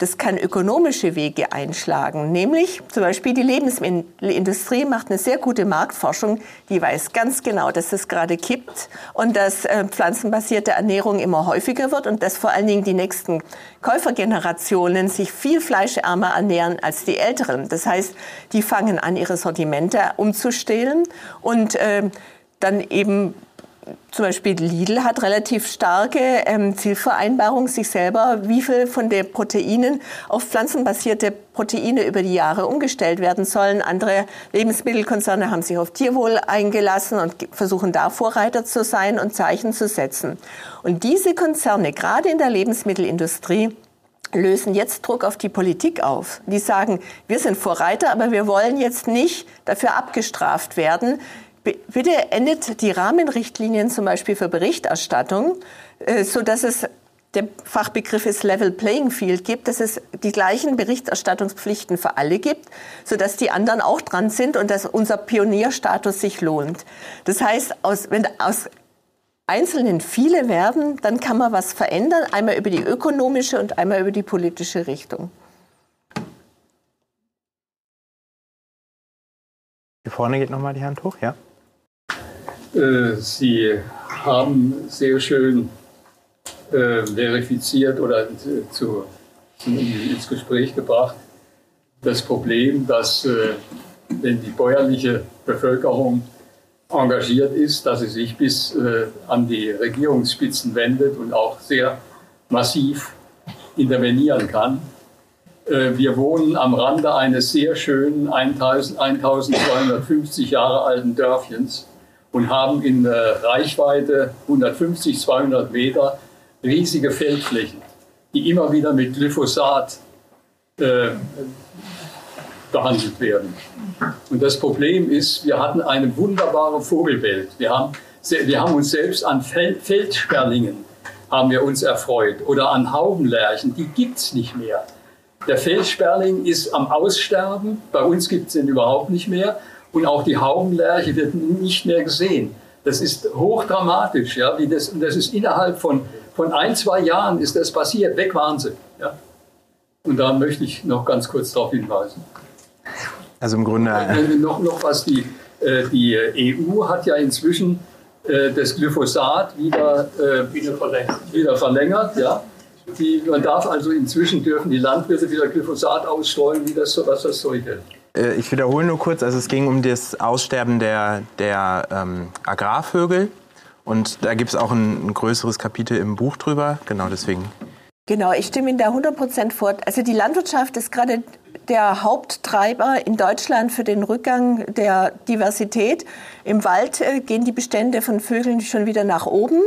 S2: das kann ökonomische Wege einschlagen. Nämlich zum Beispiel die Lebensmittelindustrie macht eine sehr gute Marktforschung. Die weiß ganz genau, dass es gerade kippt und dass äh, pflanzenbasierte Ernährung immer häufiger wird und dass vor allen Dingen die nächsten Käufergenerationen sich viel fleischärmer ernähren als die älteren. Das heißt, die fangen an, ihre Sortimente umzustellen und äh, dann eben zum Beispiel Lidl hat relativ starke ähm, Zielvereinbarung, sich selber, wie viel von den Proteinen auf pflanzenbasierte Proteine über die Jahre umgestellt werden sollen. Andere Lebensmittelkonzerne haben sich auf Tierwohl eingelassen und versuchen da Vorreiter zu sein und Zeichen zu setzen. Und diese Konzerne, gerade in der Lebensmittelindustrie, lösen jetzt Druck auf die Politik auf. Die sagen, wir sind Vorreiter, aber wir wollen jetzt nicht dafür abgestraft werden, Bitte endet die Rahmenrichtlinien zum Beispiel für Berichterstattung, äh, so dass es der Fachbegriff ist Level Playing Field gibt, dass es die gleichen Berichterstattungspflichten für alle gibt, so dass die anderen auch dran sind und dass unser Pionierstatus sich lohnt. Das heißt, aus, wenn aus Einzelnen viele werden, dann kann man was verändern, einmal über die ökonomische und einmal über die politische Richtung.
S1: Hier vorne geht nochmal die Hand hoch, ja.
S3: Äh, Sie haben sehr schön äh, verifiziert oder zu, zu, ins Gespräch gebracht das Problem, dass äh, wenn die bäuerliche Bevölkerung engagiert ist, dass sie sich bis äh, an die Regierungsspitzen wendet und auch sehr massiv intervenieren kann. Äh, wir wohnen am Rande eines sehr schönen 1250 Jahre alten Dörfchens und haben in äh, Reichweite 150, 200 Meter riesige Feldflächen, die immer wieder mit Glyphosat äh, behandelt werden. Und das Problem ist, wir hatten eine wunderbare Vogelwelt. Wir haben, wir haben uns selbst an Fel Feldsperlingen haben wir uns erfreut oder an Haubenlärchen, die gibt es nicht mehr. Der Feldsperling ist am Aussterben, bei uns gibt es ihn überhaupt nicht mehr und auch die Haubenlerche wird nicht mehr gesehen. Das ist hochdramatisch. Ja, wie das, und das ist innerhalb von, von ein, zwei Jahren ist das passiert. Weg waren sie. Ja. Und da möchte ich noch ganz kurz darauf hinweisen.
S1: Also im Grunde.
S3: Äh, noch, noch was, die, äh, die EU hat ja inzwischen äh, das Glyphosat wieder, wieder verlängert. Wieder verlängert ja. Die, man darf also inzwischen dürfen die Landwirte wieder Glyphosat ausstreuen, wie das, was das sollte.
S1: Äh, ich wiederhole nur kurz, also es ging um das Aussterben der, der ähm, Agrarvögel. Und da gibt es auch ein, ein, größeres Kapitel im Buch drüber. Genau deswegen.
S2: Genau, ich stimme Ihnen da 100 Prozent vor. Also die Landwirtschaft ist gerade der Haupttreiber in Deutschland für den Rückgang der Diversität. Im Wald äh, gehen die Bestände von Vögeln schon wieder nach oben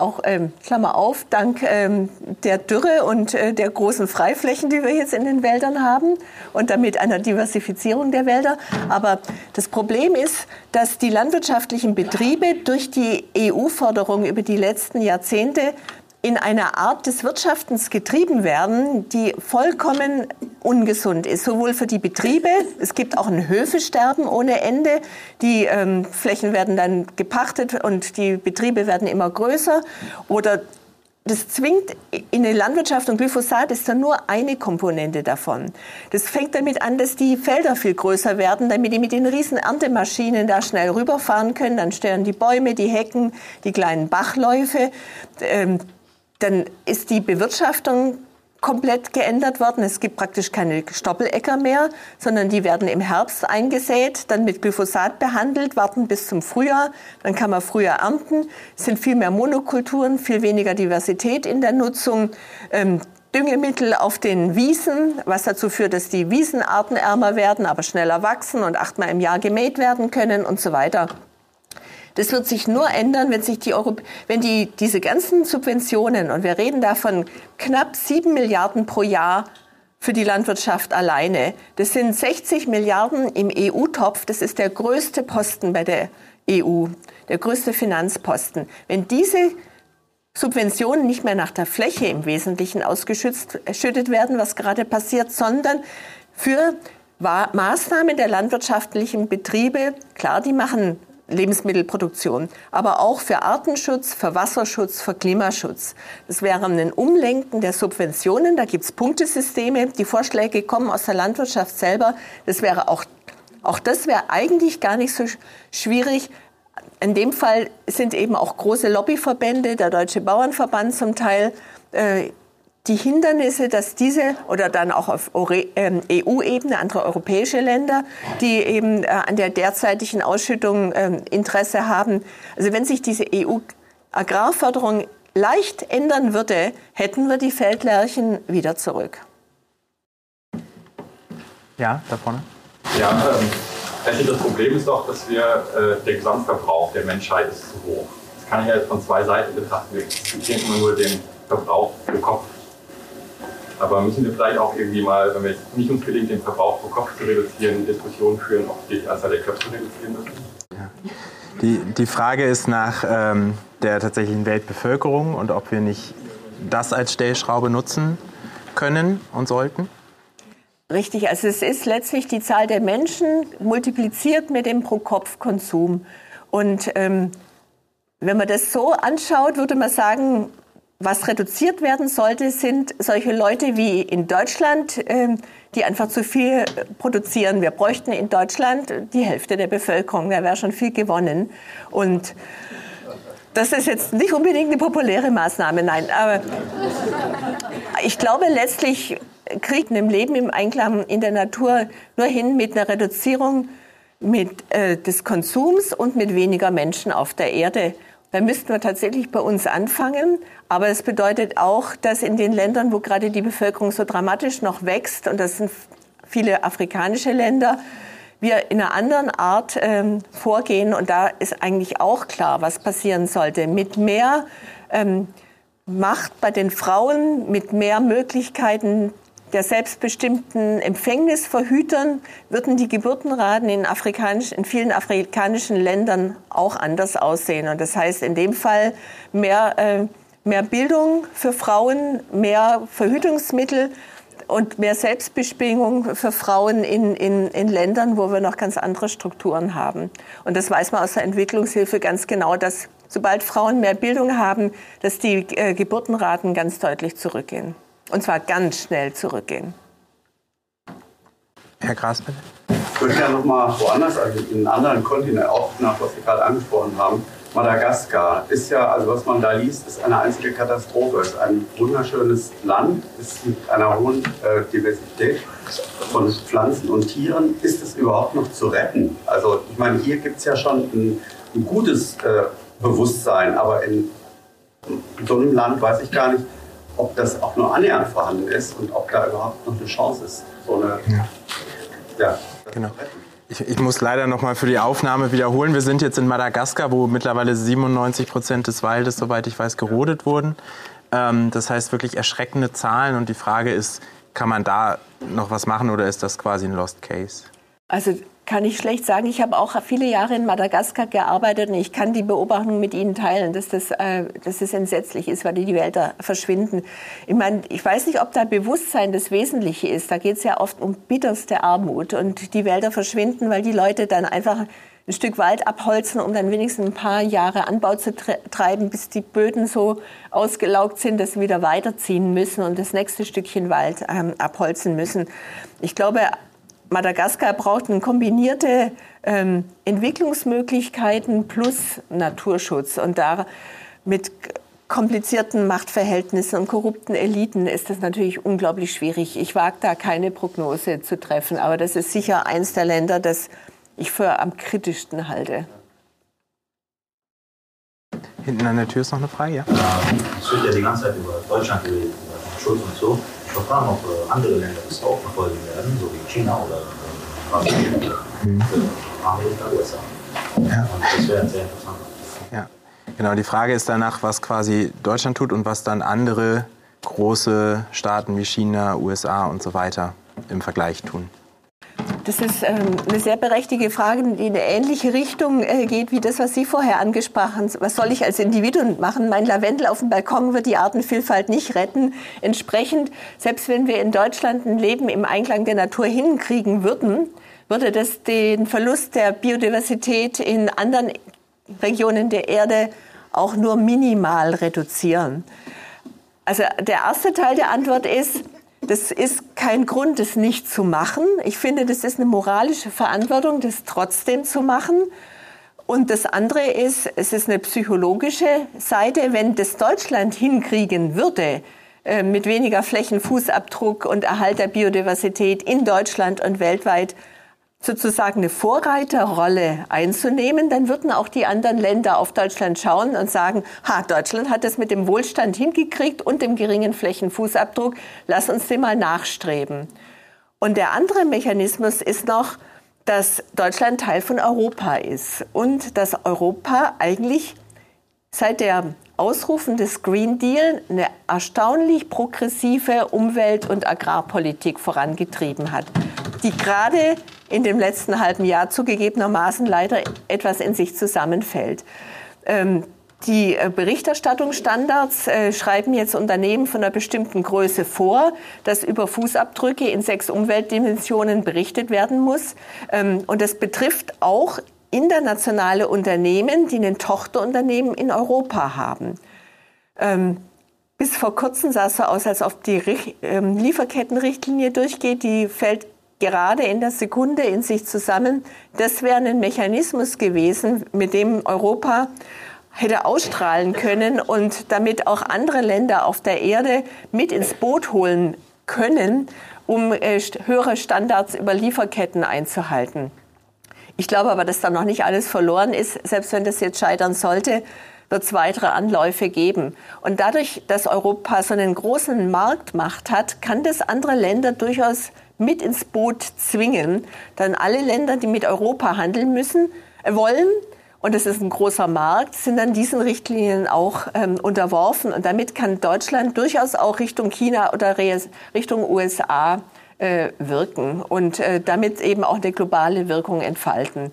S2: auch, ähm, Klammer auf, dank ähm, der Dürre und äh, der großen Freiflächen, die wir jetzt in den Wäldern haben und damit einer Diversifizierung der Wälder. Aber das Problem ist, dass die landwirtschaftlichen Betriebe durch die EU-Förderung über die letzten Jahrzehnte in einer Art des Wirtschaftens getrieben werden, die vollkommen ungesund ist, sowohl für die Betriebe, es gibt auch ein Höfesterben ohne Ende, die ähm, Flächen werden dann gepachtet und die Betriebe werden immer größer oder das zwingt in die Landwirtschaft und Glyphosat ist dann nur eine Komponente davon. Das fängt damit an, dass die Felder viel größer werden, damit die mit den riesen Erntemaschinen da schnell rüberfahren können. Dann stören die Bäume, die Hecken, die kleinen Bachläufe. Dann ist die Bewirtschaftung komplett geändert worden. Es gibt praktisch keine Stoppeläcker mehr, sondern die werden im Herbst eingesät, dann mit Glyphosat behandelt, warten bis zum Frühjahr, dann kann man früher ernten. Es sind viel mehr Monokulturen, viel weniger Diversität in der Nutzung. Ähm, Düngemittel auf den Wiesen, was dazu führt, dass die Wiesen artenärmer werden, aber schneller wachsen und achtmal im Jahr gemäht werden können und so weiter. Das wird sich nur ändern, wenn sich die Europ wenn die, diese ganzen Subventionen, und wir reden davon knapp sieben Milliarden pro Jahr für die Landwirtschaft alleine. Das sind 60 Milliarden im EU-Topf. Das ist der größte Posten bei der EU, der größte Finanzposten. Wenn diese Subventionen nicht mehr nach der Fläche im Wesentlichen ausgeschüttet werden, was gerade passiert, sondern für Maßnahmen der landwirtschaftlichen Betriebe, klar, die machen Lebensmittelproduktion, aber auch für Artenschutz, für Wasserschutz, für Klimaschutz. Das wäre ein Umlenken der Subventionen. Da gibt es Punktesysteme. Die Vorschläge kommen aus der Landwirtschaft selber. Das wäre auch, auch das wäre eigentlich gar nicht so schwierig. In dem Fall sind eben auch große Lobbyverbände, der Deutsche Bauernverband zum Teil, äh, die Hindernisse, dass diese oder dann auch auf EU-Ebene, ähm, andere europäische Länder, die eben äh, an der derzeitigen Ausschüttung ähm, Interesse haben. Also wenn sich diese EU-Agrarförderung leicht ändern würde, hätten wir die Feldlärchen wieder zurück.
S1: Ja, da vorne.
S6: Ja, ähm, ich denke, das Problem ist doch, dass wir, äh, der Gesamtverbrauch der Menschheit ist zu hoch. Das kann ich ja jetzt von zwei Seiten betrachten. Wir diskutieren immer nur den Verbrauch pro Kopf aber müssen wir vielleicht auch irgendwie mal, wenn wir jetzt nicht uns gelingt, den Verbrauch pro Kopf zu reduzieren, Diskussionen führen, ob wir die Anzahl der Köpfe reduzieren müssen? Ja.
S1: Die, die Frage ist nach ähm, der tatsächlichen Weltbevölkerung und ob wir nicht das als Stellschraube nutzen können und sollten.
S2: Richtig, also es ist letztlich die Zahl der Menschen multipliziert mit dem Pro-Kopf-Konsum. Und ähm, wenn man das so anschaut, würde man sagen, was reduziert werden sollte, sind solche Leute wie in Deutschland, ähm, die einfach zu viel produzieren. Wir bräuchten in Deutschland die Hälfte der Bevölkerung. Da wäre schon viel gewonnen. Und das ist jetzt nicht unbedingt eine populäre Maßnahme, nein. Aber ich glaube, letztlich kriegt ein Leben im Einklang in der Natur nur hin mit einer Reduzierung mit, äh, des Konsums und mit weniger Menschen auf der Erde. Da müssten wir tatsächlich bei uns anfangen. Aber es bedeutet auch, dass in den Ländern, wo gerade die Bevölkerung so dramatisch noch wächst, und das sind viele afrikanische Länder, wir in einer anderen Art ähm, vorgehen. Und da ist eigentlich auch klar, was passieren sollte. Mit mehr ähm, Macht bei den Frauen, mit mehr Möglichkeiten der selbstbestimmten Empfängnisverhütern würden die Geburtenraten in, afrikanisch, in vielen afrikanischen Ländern auch anders aussehen. Und das heißt in dem Fall mehr, äh, mehr Bildung für Frauen, mehr Verhütungsmittel und mehr Selbstbestimmung für Frauen in, in, in Ländern, wo wir noch ganz andere Strukturen haben. Und das weiß man aus der Entwicklungshilfe ganz genau, dass sobald Frauen mehr Bildung haben, dass die äh, Geburtenraten ganz deutlich zurückgehen. Und zwar ganz schnell zurückgehen.
S1: Herr Gras, bitte.
S7: Ich würde gerne noch mal woanders, also in anderen Kontinenten, auch nach was Sie gerade angesprochen haben. Madagaskar ist ja, also was man da liest, ist eine einzige Katastrophe. Es ist ein wunderschönes Land, ist mit einer hohen äh, Diversität von Pflanzen und Tieren. Ist es überhaupt noch zu retten? Also ich meine, hier gibt es ja schon ein, ein gutes äh, Bewusstsein, aber in, in so einem Land weiß ich gar nicht, ob das auch nur annähernd vorhanden ist und ob da überhaupt noch eine Chance ist, so eine. Ja.
S1: ja genau. Ich, ich, muss leider noch mal für die Aufnahme wiederholen. Wir sind jetzt in Madagaskar, wo mittlerweile 97 Prozent des Waldes, soweit ich weiß, gerodet wurden. Ähm, das heißt wirklich erschreckende Zahlen. Und die Frage ist, kann man da noch was machen oder ist das quasi ein Lost Case?
S2: Also kann ich schlecht sagen. Ich habe auch viele Jahre in Madagaskar gearbeitet und ich kann die Beobachtung mit Ihnen teilen, dass das, äh, dass das entsetzlich ist, weil die Wälder verschwinden. Ich meine, ich weiß nicht, ob da Bewusstsein das Wesentliche ist. Da geht es ja oft um bitterste Armut und die Wälder verschwinden, weil die Leute dann einfach ein Stück Wald abholzen, um dann wenigstens ein paar Jahre Anbau zu treiben, bis die Böden so ausgelaugt sind, dass sie wieder weiterziehen müssen und das nächste Stückchen Wald ähm, abholzen müssen. Ich glaube, Madagaskar braucht eine kombinierte ähm, Entwicklungsmöglichkeiten plus Naturschutz. Und da mit komplizierten Machtverhältnissen und korrupten Eliten ist das natürlich unglaublich schwierig. Ich wage da keine Prognose zu treffen, aber das ist sicher eins der Länder, das ich für am kritischsten halte.
S1: Hinten an der Tür ist noch eine Frage, ja?
S8: Es wird ja die ganze Zeit über Deutschland geredet, über Schutz und so. Fragen, ob äh, andere Länder das auch verfolgen werden, so wie China oder Brasilien oder mhm. Amerika, USA. Ja. Und das wäre sehr interessant.
S1: Ja, genau. Die Frage ist danach, was quasi Deutschland tut und was dann andere große Staaten wie China, USA und so weiter im Vergleich tun.
S2: Das ist ähm, eine sehr berechtigte Frage, die in eine ähnliche Richtung äh, geht wie das, was Sie vorher angesprochen haben. Was soll ich als Individuum machen? Mein Lavendel auf dem Balkon wird die Artenvielfalt nicht retten. Entsprechend, selbst wenn wir in Deutschland ein Leben im Einklang der Natur hinkriegen würden, würde das den Verlust der Biodiversität in anderen Regionen der Erde auch nur minimal reduzieren. Also der erste Teil der Antwort ist, das ist kein Grund, das nicht zu machen. Ich finde, das ist eine moralische Verantwortung, das trotzdem zu machen. Und das andere ist, es ist eine psychologische Seite. Wenn das Deutschland hinkriegen würde, äh, mit weniger Flächenfußabdruck und Erhalt der Biodiversität in Deutschland und weltweit, sozusagen eine Vorreiterrolle einzunehmen, dann würden auch die anderen Länder auf Deutschland schauen und sagen, ha, Deutschland hat es mit dem Wohlstand hingekriegt und dem geringen Flächenfußabdruck, lass uns den mal nachstreben. Und der andere Mechanismus ist noch, dass Deutschland Teil von Europa ist und dass Europa eigentlich seit der Ausrufen des Green Deal eine erstaunlich progressive Umwelt- und Agrarpolitik vorangetrieben hat, die gerade in dem letzten halben Jahr zugegebenermaßen leider etwas in sich zusammenfällt. Ähm, die äh, Berichterstattungsstandards äh, schreiben jetzt Unternehmen von einer bestimmten Größe vor, dass über Fußabdrücke in sechs Umweltdimensionen berichtet werden muss. Ähm, und das betrifft auch internationale Unternehmen, die ein Tochterunternehmen in Europa haben. Ähm, bis vor kurzem sah es so aus, als ob die ähm, Lieferkettenrichtlinie durchgeht. Die fällt gerade in der Sekunde in sich zusammen. Das wäre ein Mechanismus gewesen, mit dem Europa hätte ausstrahlen können und damit auch andere Länder auf der Erde mit ins Boot holen können, um äh, höhere Standards über Lieferketten einzuhalten. Ich glaube aber, dass da noch nicht alles verloren ist. Selbst wenn das jetzt scheitern sollte, wird es weitere Anläufe geben. Und dadurch, dass Europa so einen großen Marktmacht hat, kann das andere Länder durchaus mit ins Boot zwingen, dann alle Länder, die mit Europa handeln müssen, äh, wollen, und es ist ein großer Markt, sind dann diesen Richtlinien auch ähm, unterworfen. Und damit kann Deutschland durchaus auch Richtung China oder Richtung USA äh, wirken und äh, damit eben auch eine globale Wirkung entfalten.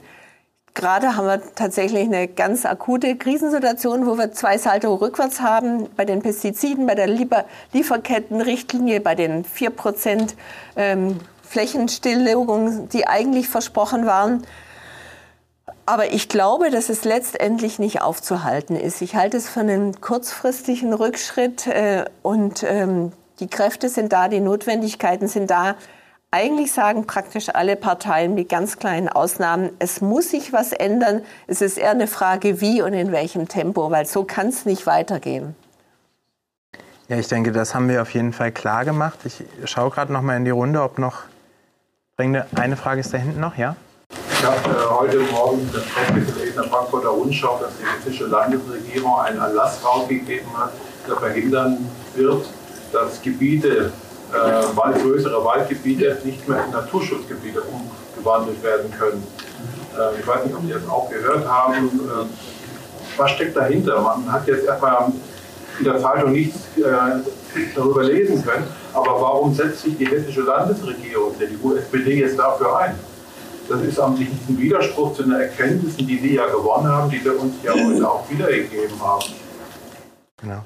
S2: Gerade haben wir tatsächlich eine ganz akute Krisensituation, wo wir zwei Salto rückwärts haben bei den Pestiziden, bei der Lieferkettenrichtlinie, bei den 4 Prozent ähm, Flächenstilllegung, die eigentlich versprochen waren. Aber ich glaube, dass es letztendlich nicht aufzuhalten ist. Ich halte es für einen kurzfristigen Rückschritt äh, und ähm, die Kräfte sind da, die Notwendigkeiten sind da. Eigentlich sagen praktisch alle Parteien mit ganz kleinen Ausnahmen, es muss sich was ändern. Es ist eher eine Frage, wie und in welchem Tempo, weil so kann es nicht weitergehen.
S1: Ja, ich denke, das haben wir auf jeden Fall klar gemacht. Ich schaue gerade noch mal in die Runde, ob noch eine Frage ist da hinten noch, ja?
S9: Ich habe äh, heute Morgen das gelesen in der Frankfurter Rundschau, dass die hessische Landesregierung einen Erlass rausgegeben hat, der verhindern wird, dass Gebiete Wald, größere Waldgebiete nicht mehr in Naturschutzgebiete umgewandelt werden können. Äh, ich weiß nicht, ob Sie das auch gehört haben. Äh, was steckt dahinter? Man hat jetzt erstmal in der Zeitung nichts äh, darüber lesen können, aber warum setzt sich die hessische Landesregierung, die USPD, jetzt dafür ein? Das ist am nicht ein Widerspruch zu den Erkenntnissen, die Sie ja gewonnen haben, die Sie uns ja heute auch wiedergegeben haben.
S1: Genau.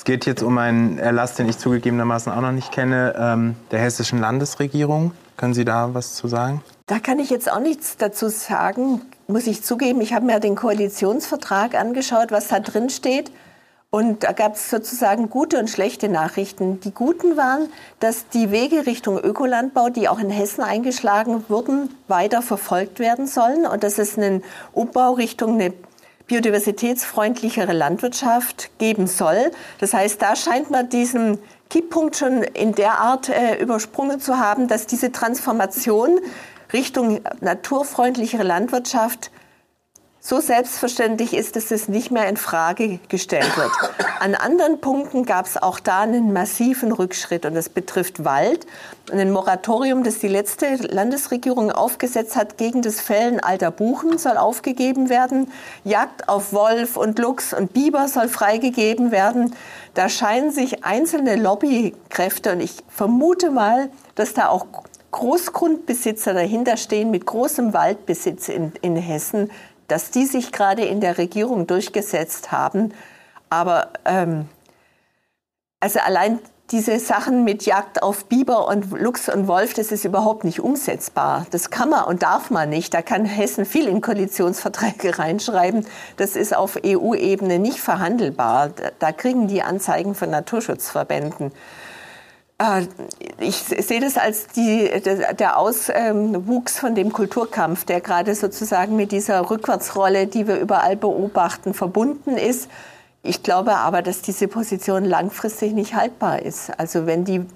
S1: Es geht jetzt um einen Erlass, den ich zugegebenermaßen auch noch nicht kenne, ähm, der hessischen Landesregierung. Können Sie da was zu sagen?
S2: Da kann ich jetzt auch nichts dazu sagen. muss ich zugeben, ich habe mir den Koalitionsvertrag angeschaut, was da drin steht. Und da gab es sozusagen gute und schlechte Nachrichten. Die guten waren, dass die Wege Richtung Ökolandbau, die auch in Hessen eingeschlagen wurden, weiter verfolgt werden sollen und dass es einen Umbau Richtung eine biodiversitätsfreundlichere Landwirtschaft geben soll. Das heißt, da scheint man diesen Kipppunkt schon in der Art äh, übersprungen zu haben, dass diese Transformation Richtung naturfreundlichere Landwirtschaft so selbstverständlich ist, dass es nicht mehr in Frage gestellt wird. An anderen Punkten gab es auch da einen massiven Rückschritt und das betrifft Wald. Ein Moratorium, das die letzte Landesregierung aufgesetzt hat gegen das Fällen alter Buchen, soll aufgegeben werden. Jagd auf Wolf und Luchs und Biber soll freigegeben werden. Da scheinen sich einzelne Lobbykräfte und ich vermute mal, dass da auch Großgrundbesitzer dahinter stehen mit großem Waldbesitz in, in Hessen, dass die sich gerade in der Regierung durchgesetzt haben. Aber ähm, also allein diese Sachen mit Jagd auf Biber und Luchs und Wolf, das ist überhaupt nicht umsetzbar. Das kann man und darf man nicht. Da kann Hessen viel in Koalitionsverträge reinschreiben. Das ist auf EU-Ebene nicht verhandelbar. Da kriegen die Anzeigen von Naturschutzverbänden. Äh, ich sehe das als die, der Auswuchs von dem Kulturkampf, der gerade sozusagen mit dieser Rückwärtsrolle, die wir überall beobachten, verbunden ist. Ich glaube aber, dass diese Position langfristig nicht haltbar ist. Also wenn die,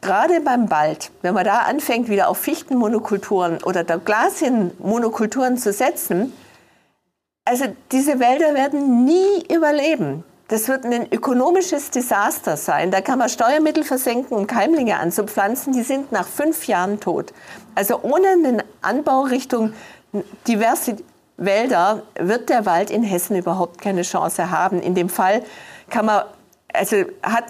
S2: gerade beim Wald, wenn man da anfängt, wieder auf Fichtenmonokulturen oder Glasienmonokulturen zu setzen, also diese Wälder werden nie überleben. Das wird ein ökonomisches Desaster sein. Da kann man Steuermittel versenken, um Keimlinge anzupflanzen. Die sind nach fünf Jahren tot. Also ohne einen Anbau Richtung diverse Wälder wird der Wald in Hessen überhaupt keine Chance haben. In dem Fall kann man, also hat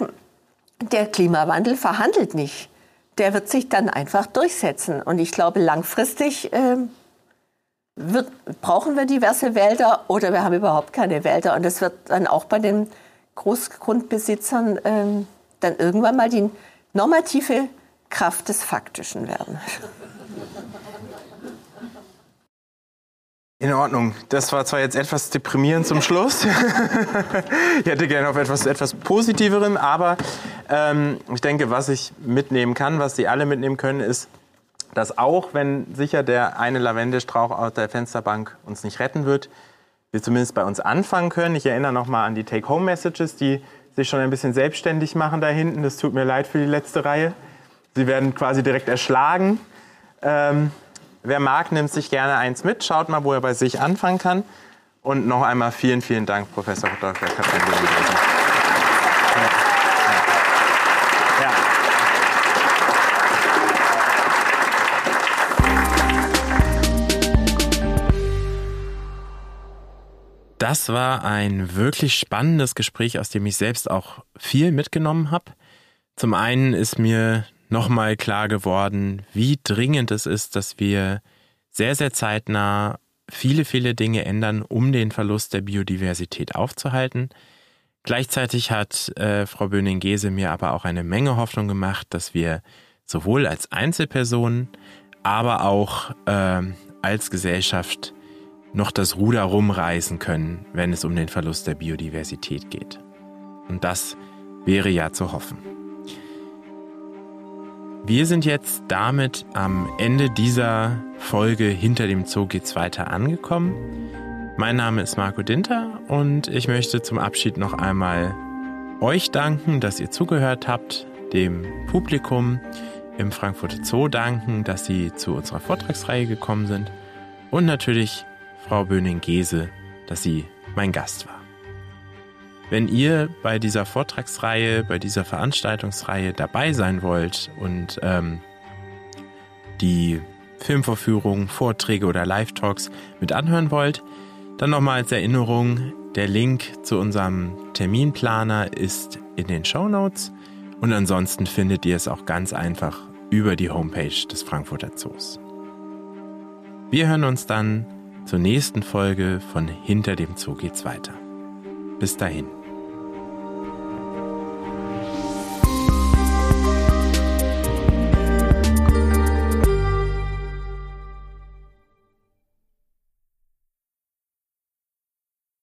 S2: der Klimawandel verhandelt nicht. Der wird sich dann einfach durchsetzen. Und ich glaube, langfristig äh, wird, brauchen wir diverse Wälder oder wir haben überhaupt keine Wälder. Und das wird dann auch bei den Großgrundbesitzern ähm, dann irgendwann mal die normative Kraft des Faktischen werden.
S1: In Ordnung. Das war zwar jetzt etwas deprimierend zum Schluss. ich hätte gerne auf etwas, etwas Positiverem, aber ähm, ich denke, was ich mitnehmen kann, was Sie alle mitnehmen können, ist, dass auch wenn sicher der eine Lavendelstrauch aus der Fensterbank uns nicht retten wird, wir zumindest bei uns anfangen können. Ich erinnere nochmal an die Take-Home-Messages, die sich schon ein bisschen selbstständig machen da hinten. Das tut mir leid für die letzte Reihe. Sie werden quasi direkt erschlagen. Ähm, wer mag, nimmt sich gerne eins mit. Schaut mal, wo er bei sich anfangen kann. Und noch einmal vielen, vielen Dank, Professor Dr. Katrin Das war ein wirklich spannendes Gespräch, aus dem ich selbst auch viel mitgenommen habe. Zum einen ist mir nochmal klar geworden, wie dringend es ist, dass wir sehr, sehr zeitnah viele, viele Dinge ändern, um den Verlust der Biodiversität aufzuhalten. Gleichzeitig hat äh, Frau Böning-Gese mir aber auch eine Menge Hoffnung gemacht, dass wir sowohl als Einzelpersonen, aber auch äh, als Gesellschaft noch das Ruder rumreißen können, wenn es um den Verlust der Biodiversität geht. Und das wäre ja zu hoffen. Wir sind jetzt damit am Ende dieser Folge Hinter dem Zoo geht's weiter angekommen. Mein Name ist Marco Dinter und ich möchte zum Abschied noch einmal euch danken, dass ihr zugehört habt, dem Publikum im Frankfurter Zoo danken, dass sie zu unserer Vortragsreihe gekommen sind und natürlich Frau Böning-Gese, dass sie mein Gast war. Wenn ihr bei dieser Vortragsreihe, bei dieser Veranstaltungsreihe dabei sein wollt und ähm, die Filmvorführungen, Vorträge oder Live-Talks mit anhören wollt, dann nochmal als Erinnerung, der Link zu unserem Terminplaner ist in den Show Notes und ansonsten findet ihr es auch ganz einfach über die Homepage des Frankfurter Zoos. Wir hören uns dann zur nächsten Folge von Hinter dem Zoo geht's weiter. Bis dahin.